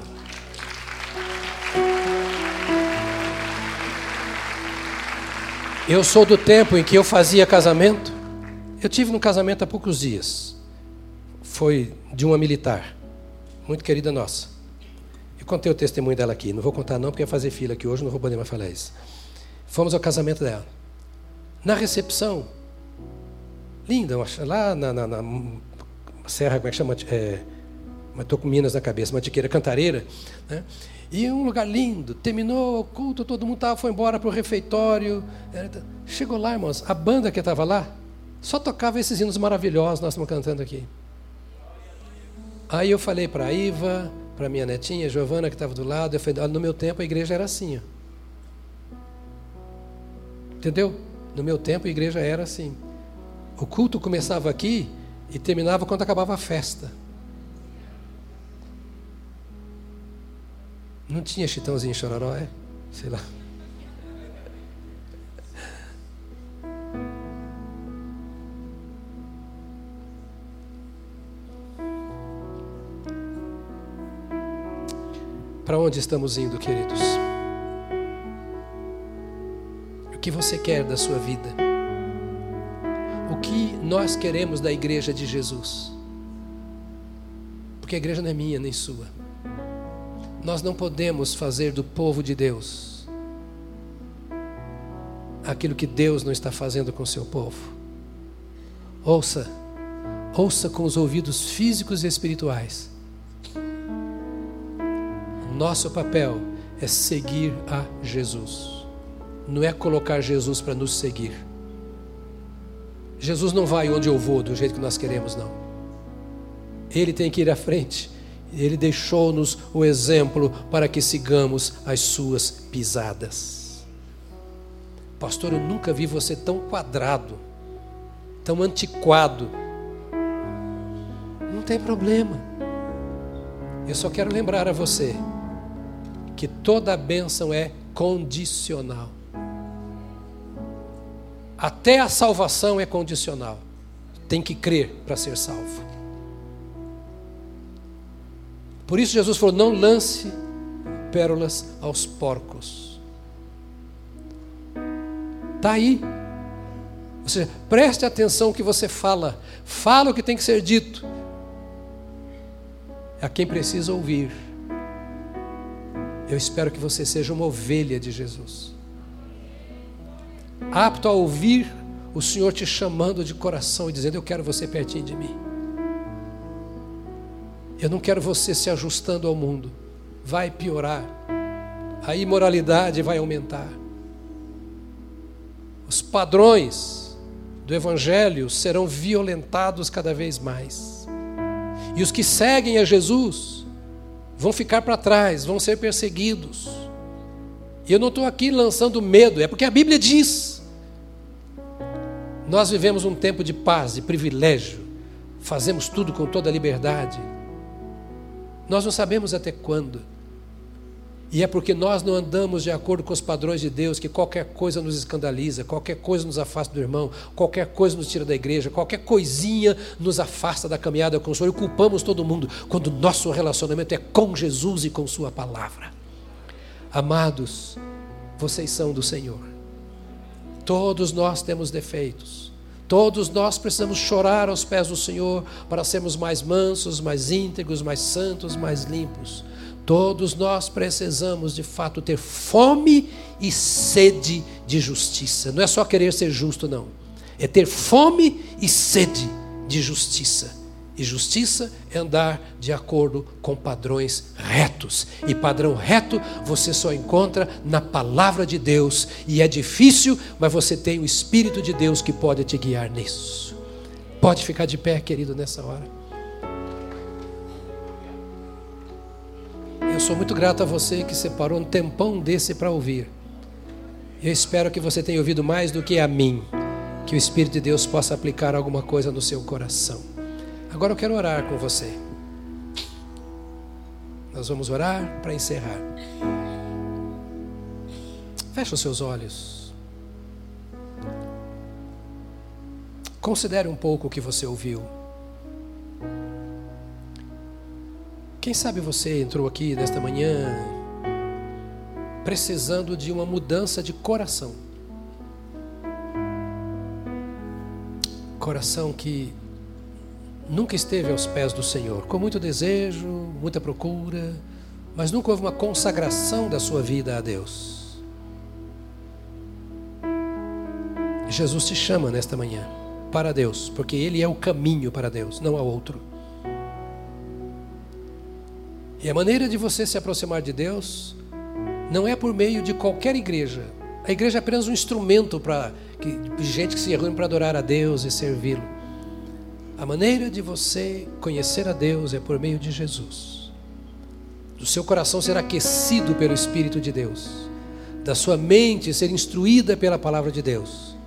Eu sou do tempo em que eu fazia casamento. Eu tive um casamento há poucos dias. Foi de uma militar, muito querida nossa. Contei o testemunho dela aqui, não vou contar não, porque ia fazer fila aqui hoje, não vou poder mais falar isso. Fomos ao casamento dela. Na recepção, linda, lá na, na, na serra, como é que chama? É, estou com Minas na cabeça, Mantiqueira Cantareira, né? E um lugar lindo, terminou o culto, todo mundo tava, foi embora para o refeitório. Chegou lá, irmãos, a banda que estava lá só tocava esses hinos maravilhosos nós estamos cantando aqui. Aí eu falei para a Iva, para minha netinha, Giovana, que estava do lado, eu falei, no meu tempo a igreja era assim. Entendeu? No meu tempo a igreja era assim. O culto começava aqui e terminava quando acabava a festa. Não tinha chitãozinho chororó, é? Sei lá. Para onde estamos indo, queridos? O que você quer da sua vida? O que nós queremos da igreja de Jesus? Porque a igreja não é minha nem sua. Nós não podemos fazer do povo de Deus aquilo que Deus não está fazendo com o seu povo. Ouça, ouça com os ouvidos físicos e espirituais nosso papel é seguir a Jesus. Não é colocar Jesus para nos seguir. Jesus não vai onde eu vou, do jeito que nós queremos, não. Ele tem que ir à frente Ele deixou-nos o exemplo para que sigamos as suas pisadas. Pastor, eu nunca vi você tão quadrado, tão antiquado. Não tem problema. Eu só quero lembrar a você que toda a bênção é condicional. Até a salvação é condicional. Tem que crer para ser salvo. Por isso Jesus falou: não lance pérolas aos porcos. Está aí. Ou seja, preste atenção no que você fala. Fala o que tem que ser dito. É a quem precisa ouvir. Eu espero que você seja uma ovelha de Jesus. Apto a ouvir o Senhor te chamando de coração e dizendo: Eu quero você pertinho de mim. Eu não quero você se ajustando ao mundo. Vai piorar. A imoralidade vai aumentar. Os padrões do Evangelho serão violentados cada vez mais. E os que seguem a Jesus vão ficar para trás, vão ser perseguidos. E eu não estou aqui lançando medo, é porque a Bíblia diz. Nós vivemos um tempo de paz, de privilégio, fazemos tudo com toda liberdade. Nós não sabemos até quando. E é porque nós não andamos de acordo com os padrões de Deus que qualquer coisa nos escandaliza, qualquer coisa nos afasta do irmão, qualquer coisa nos tira da igreja, qualquer coisinha nos afasta da caminhada com o Senhor e culpamos todo mundo quando nosso relacionamento é com Jesus e com Sua palavra. Amados, vocês são do Senhor. Todos nós temos defeitos. Todos nós precisamos chorar aos pés do Senhor para sermos mais mansos, mais íntegros, mais santos, mais limpos. Todos nós precisamos de fato ter fome e sede de justiça. Não é só querer ser justo, não. É ter fome e sede de justiça. E justiça é andar de acordo com padrões retos. E padrão reto você só encontra na palavra de Deus. E é difícil, mas você tem o Espírito de Deus que pode te guiar nisso. Pode ficar de pé, querido, nessa hora. Eu sou muito grato a você que separou um tempão desse para ouvir. Eu espero que você tenha ouvido mais do que a mim. Que o Espírito de Deus possa aplicar alguma coisa no seu coração. Agora eu quero orar com você. Nós vamos orar para encerrar. Feche os seus olhos. Considere um pouco o que você ouviu. Quem sabe você entrou aqui nesta manhã precisando de uma mudança de coração. Coração que nunca esteve aos pés do Senhor, com muito desejo, muita procura, mas nunca houve uma consagração da sua vida a Deus. Jesus te chama nesta manhã para Deus, porque Ele é o caminho para Deus, não há outro. E a maneira de você se aproximar de Deus não é por meio de qualquer igreja. A igreja é apenas um instrumento para gente que se reúne para adorar a Deus e servi-lo. A maneira de você conhecer a Deus é por meio de Jesus. Do seu coração ser aquecido pelo Espírito de Deus, da sua mente ser instruída pela palavra de Deus,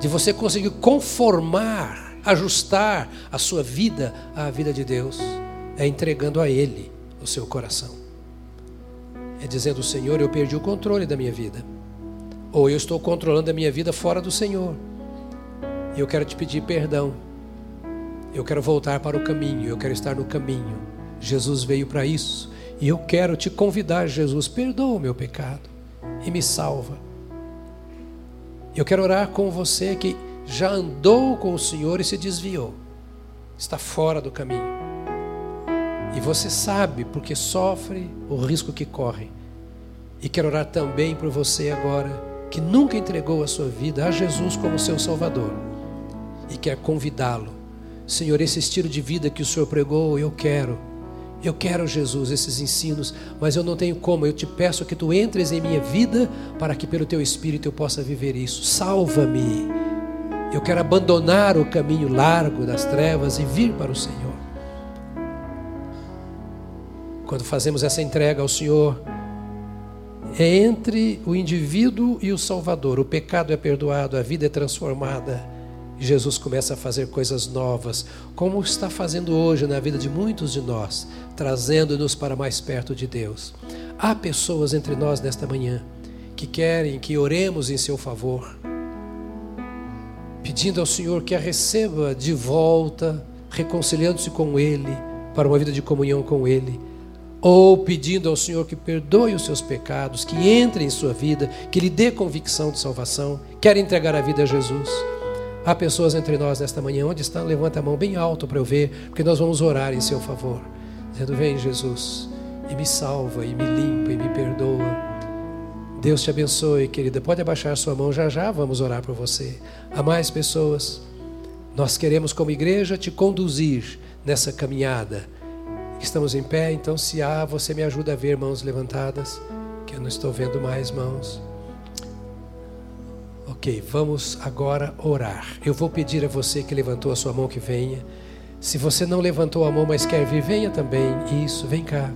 de você conseguir conformar, ajustar a sua vida à vida de Deus, é entregando a Ele o seu coração. É dizendo, Senhor, eu perdi o controle da minha vida. Ou eu estou controlando a minha vida fora do Senhor. E eu quero te pedir perdão. Eu quero voltar para o caminho, eu quero estar no caminho. Jesus veio para isso. E eu quero te convidar, Jesus, perdoa o meu pecado e me salva. Eu quero orar com você que já andou com o Senhor e se desviou, está fora do caminho. E você sabe porque sofre o risco que corre. E quero orar também por você agora que nunca entregou a sua vida a Jesus como seu Salvador e quer convidá-lo. Senhor, esse estilo de vida que o Senhor pregou, eu quero. Eu quero, Jesus, esses ensinos, mas eu não tenho como. Eu te peço que tu entres em minha vida para que pelo teu espírito eu possa viver isso. Salva-me. Eu quero abandonar o caminho largo das trevas e vir para o Senhor. Quando fazemos essa entrega ao Senhor, é entre o indivíduo e o Salvador. O pecado é perdoado, a vida é transformada. Jesus começa a fazer coisas novas, como está fazendo hoje na vida de muitos de nós, trazendo-nos para mais perto de Deus. Há pessoas entre nós nesta manhã que querem que oremos em seu favor, pedindo ao Senhor que a receba de volta, reconciliando-se com Ele, para uma vida de comunhão com Ele ou pedindo ao Senhor que perdoe os seus pecados, que entre em sua vida, que lhe dê convicção de salvação, quer entregar a vida a Jesus. Há pessoas entre nós nesta manhã, onde estão? Levanta a mão bem alto para eu ver, porque nós vamos orar em seu favor, dizendo: Vem, Jesus, e me salva, e me limpa, e me perdoa. Deus te abençoe, querida. Pode abaixar sua mão, já já vamos orar por você. Há mais pessoas. Nós queremos, como igreja, te conduzir nessa caminhada Estamos em pé, então se há, você me ajuda a ver mãos levantadas, que eu não estou vendo mais mãos. Ok, vamos agora orar. Eu vou pedir a você que levantou a sua mão que venha. Se você não levantou a mão, mas quer vir, venha também. Isso, vem cá.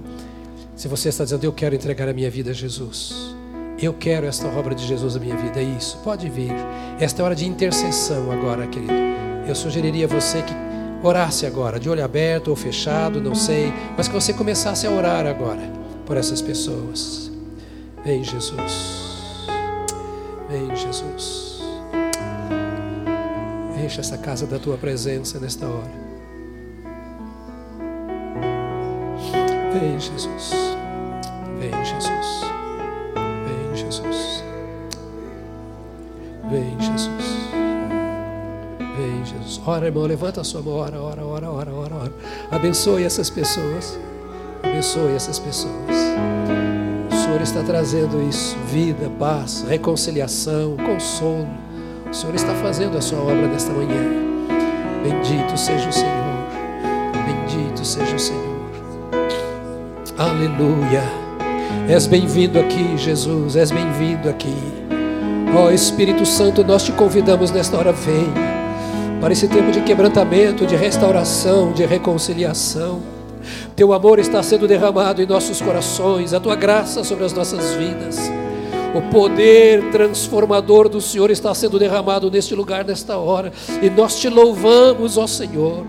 Se você está dizendo, eu quero entregar a minha vida a Jesus. Eu quero esta obra de Jesus na minha vida. Isso, pode vir. Esta é hora de intercessão agora, querido. Eu sugeriria a você que orasse agora, de olho aberto ou fechado, não sei, mas que você começasse a orar agora por essas pessoas. Vem, Jesus. Vem, Jesus. Enche essa casa da tua presença nesta hora. Vem, Jesus. Ora, irmão, levanta a sua mão. Ora, ora, ora, ora, ora, ora. Abençoe essas pessoas. Abençoe essas pessoas. O Senhor está trazendo isso: vida, paz, reconciliação, consolo. O Senhor está fazendo a sua obra nesta manhã. Bendito seja o Senhor. Bendito seja o Senhor. Aleluia. És bem-vindo aqui, Jesus. És bem-vindo aqui. Ó oh, Espírito Santo, nós te convidamos nesta hora, vem para esse tempo de quebrantamento, de restauração, de reconciliação. Teu amor está sendo derramado em nossos corações, a tua graça sobre as nossas vidas. O poder transformador do Senhor está sendo derramado neste lugar, nesta hora, e nós te louvamos, ó Senhor.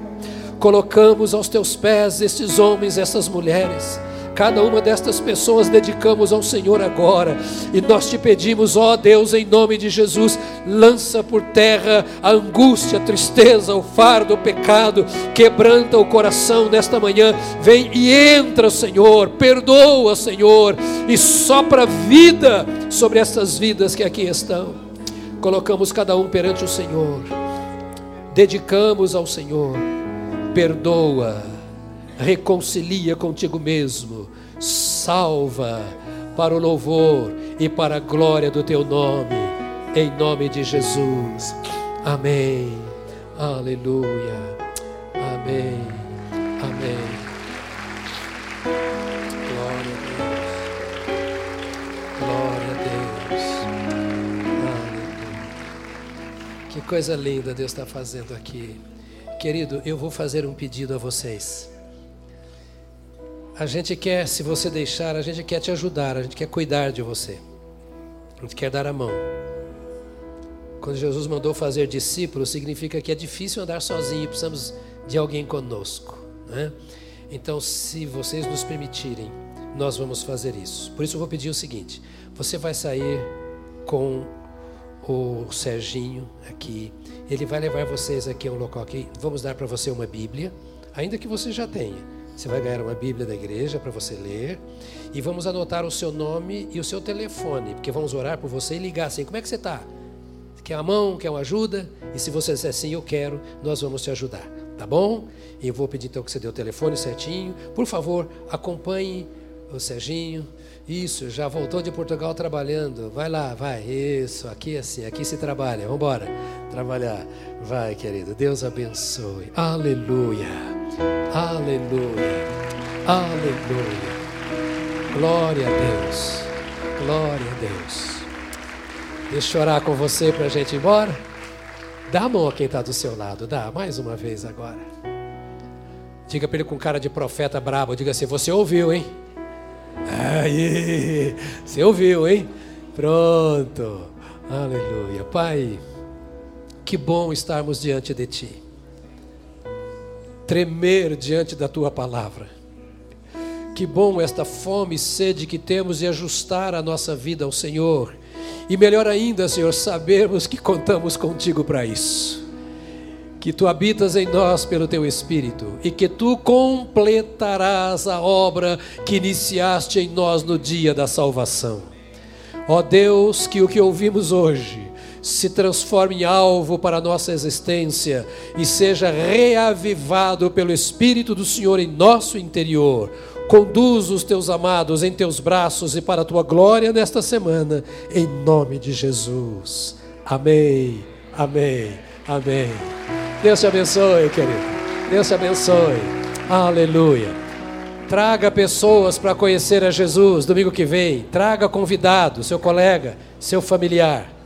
Colocamos aos teus pés estes homens, essas mulheres Cada uma destas pessoas dedicamos ao Senhor agora. E nós te pedimos, ó Deus, em nome de Jesus, lança por terra a angústia, a tristeza, o fardo, o pecado, quebranta o coração nesta manhã. Vem e entra, Senhor, perdoa, Senhor, e sopra vida sobre essas vidas que aqui estão. Colocamos cada um perante o Senhor, dedicamos ao Senhor, perdoa reconcilia contigo mesmo, salva para o louvor e para a glória do teu nome, em nome de Jesus. Amém. Aleluia. Amém. Amém. Glória a Deus. Glória a Deus. Aleluia. Que coisa linda Deus está fazendo aqui. Querido, eu vou fazer um pedido a vocês. A gente quer, se você deixar, a gente quer te ajudar, a gente quer cuidar de você. A gente quer dar a mão. Quando Jesus mandou fazer discípulos, significa que é difícil andar sozinho, precisamos de alguém conosco. Né? Então, se vocês nos permitirem, nós vamos fazer isso. Por isso, eu vou pedir o seguinte: você vai sair com o Serginho aqui. Ele vai levar vocês aqui a um local aqui. Vamos dar para você uma Bíblia, ainda que você já tenha. Você vai ganhar uma Bíblia da igreja para você ler. E vamos anotar o seu nome e o seu telefone, porque vamos orar por você e ligar assim: como é que você está? Quer uma mão? Quer uma ajuda? E se você disser assim, eu quero, nós vamos te ajudar. Tá bom? E eu vou pedir então que você dê o telefone certinho. Por favor, acompanhe o Serginho. Isso, já voltou de Portugal trabalhando. Vai lá, vai. Isso, aqui é assim, aqui se trabalha. Vamos embora. Trabalhar. Vai, querido. Deus abençoe. Aleluia. Aleluia. Aleluia. Glória a Deus. Glória a Deus. Deixa eu orar com você para a gente ir embora. Dá a mão a quem está do seu lado. Dá, mais uma vez agora. Diga para ele com cara de profeta brabo, diga assim: Você ouviu, hein? Aí, você ouviu, hein? Pronto. Aleluia. Pai, que bom estarmos diante de Ti. Tremer diante da Tua palavra. Que bom esta fome e sede que temos de ajustar a nossa vida ao Senhor. E melhor ainda, Senhor, sabermos que contamos contigo para isso que tu habitas em nós pelo teu Espírito e que tu completarás a obra que iniciaste em nós no dia da salvação. Ó Deus, que o que ouvimos hoje se transforme em alvo para a nossa existência e seja reavivado pelo Espírito do Senhor em nosso interior. Conduz os teus amados em teus braços e para a tua glória nesta semana, em nome de Jesus. Amém. Amém. Amém. Deus te abençoe, querido. Deus te abençoe. Aleluia. Traga pessoas para conhecer a Jesus domingo que vem. Traga convidado, seu colega, seu familiar.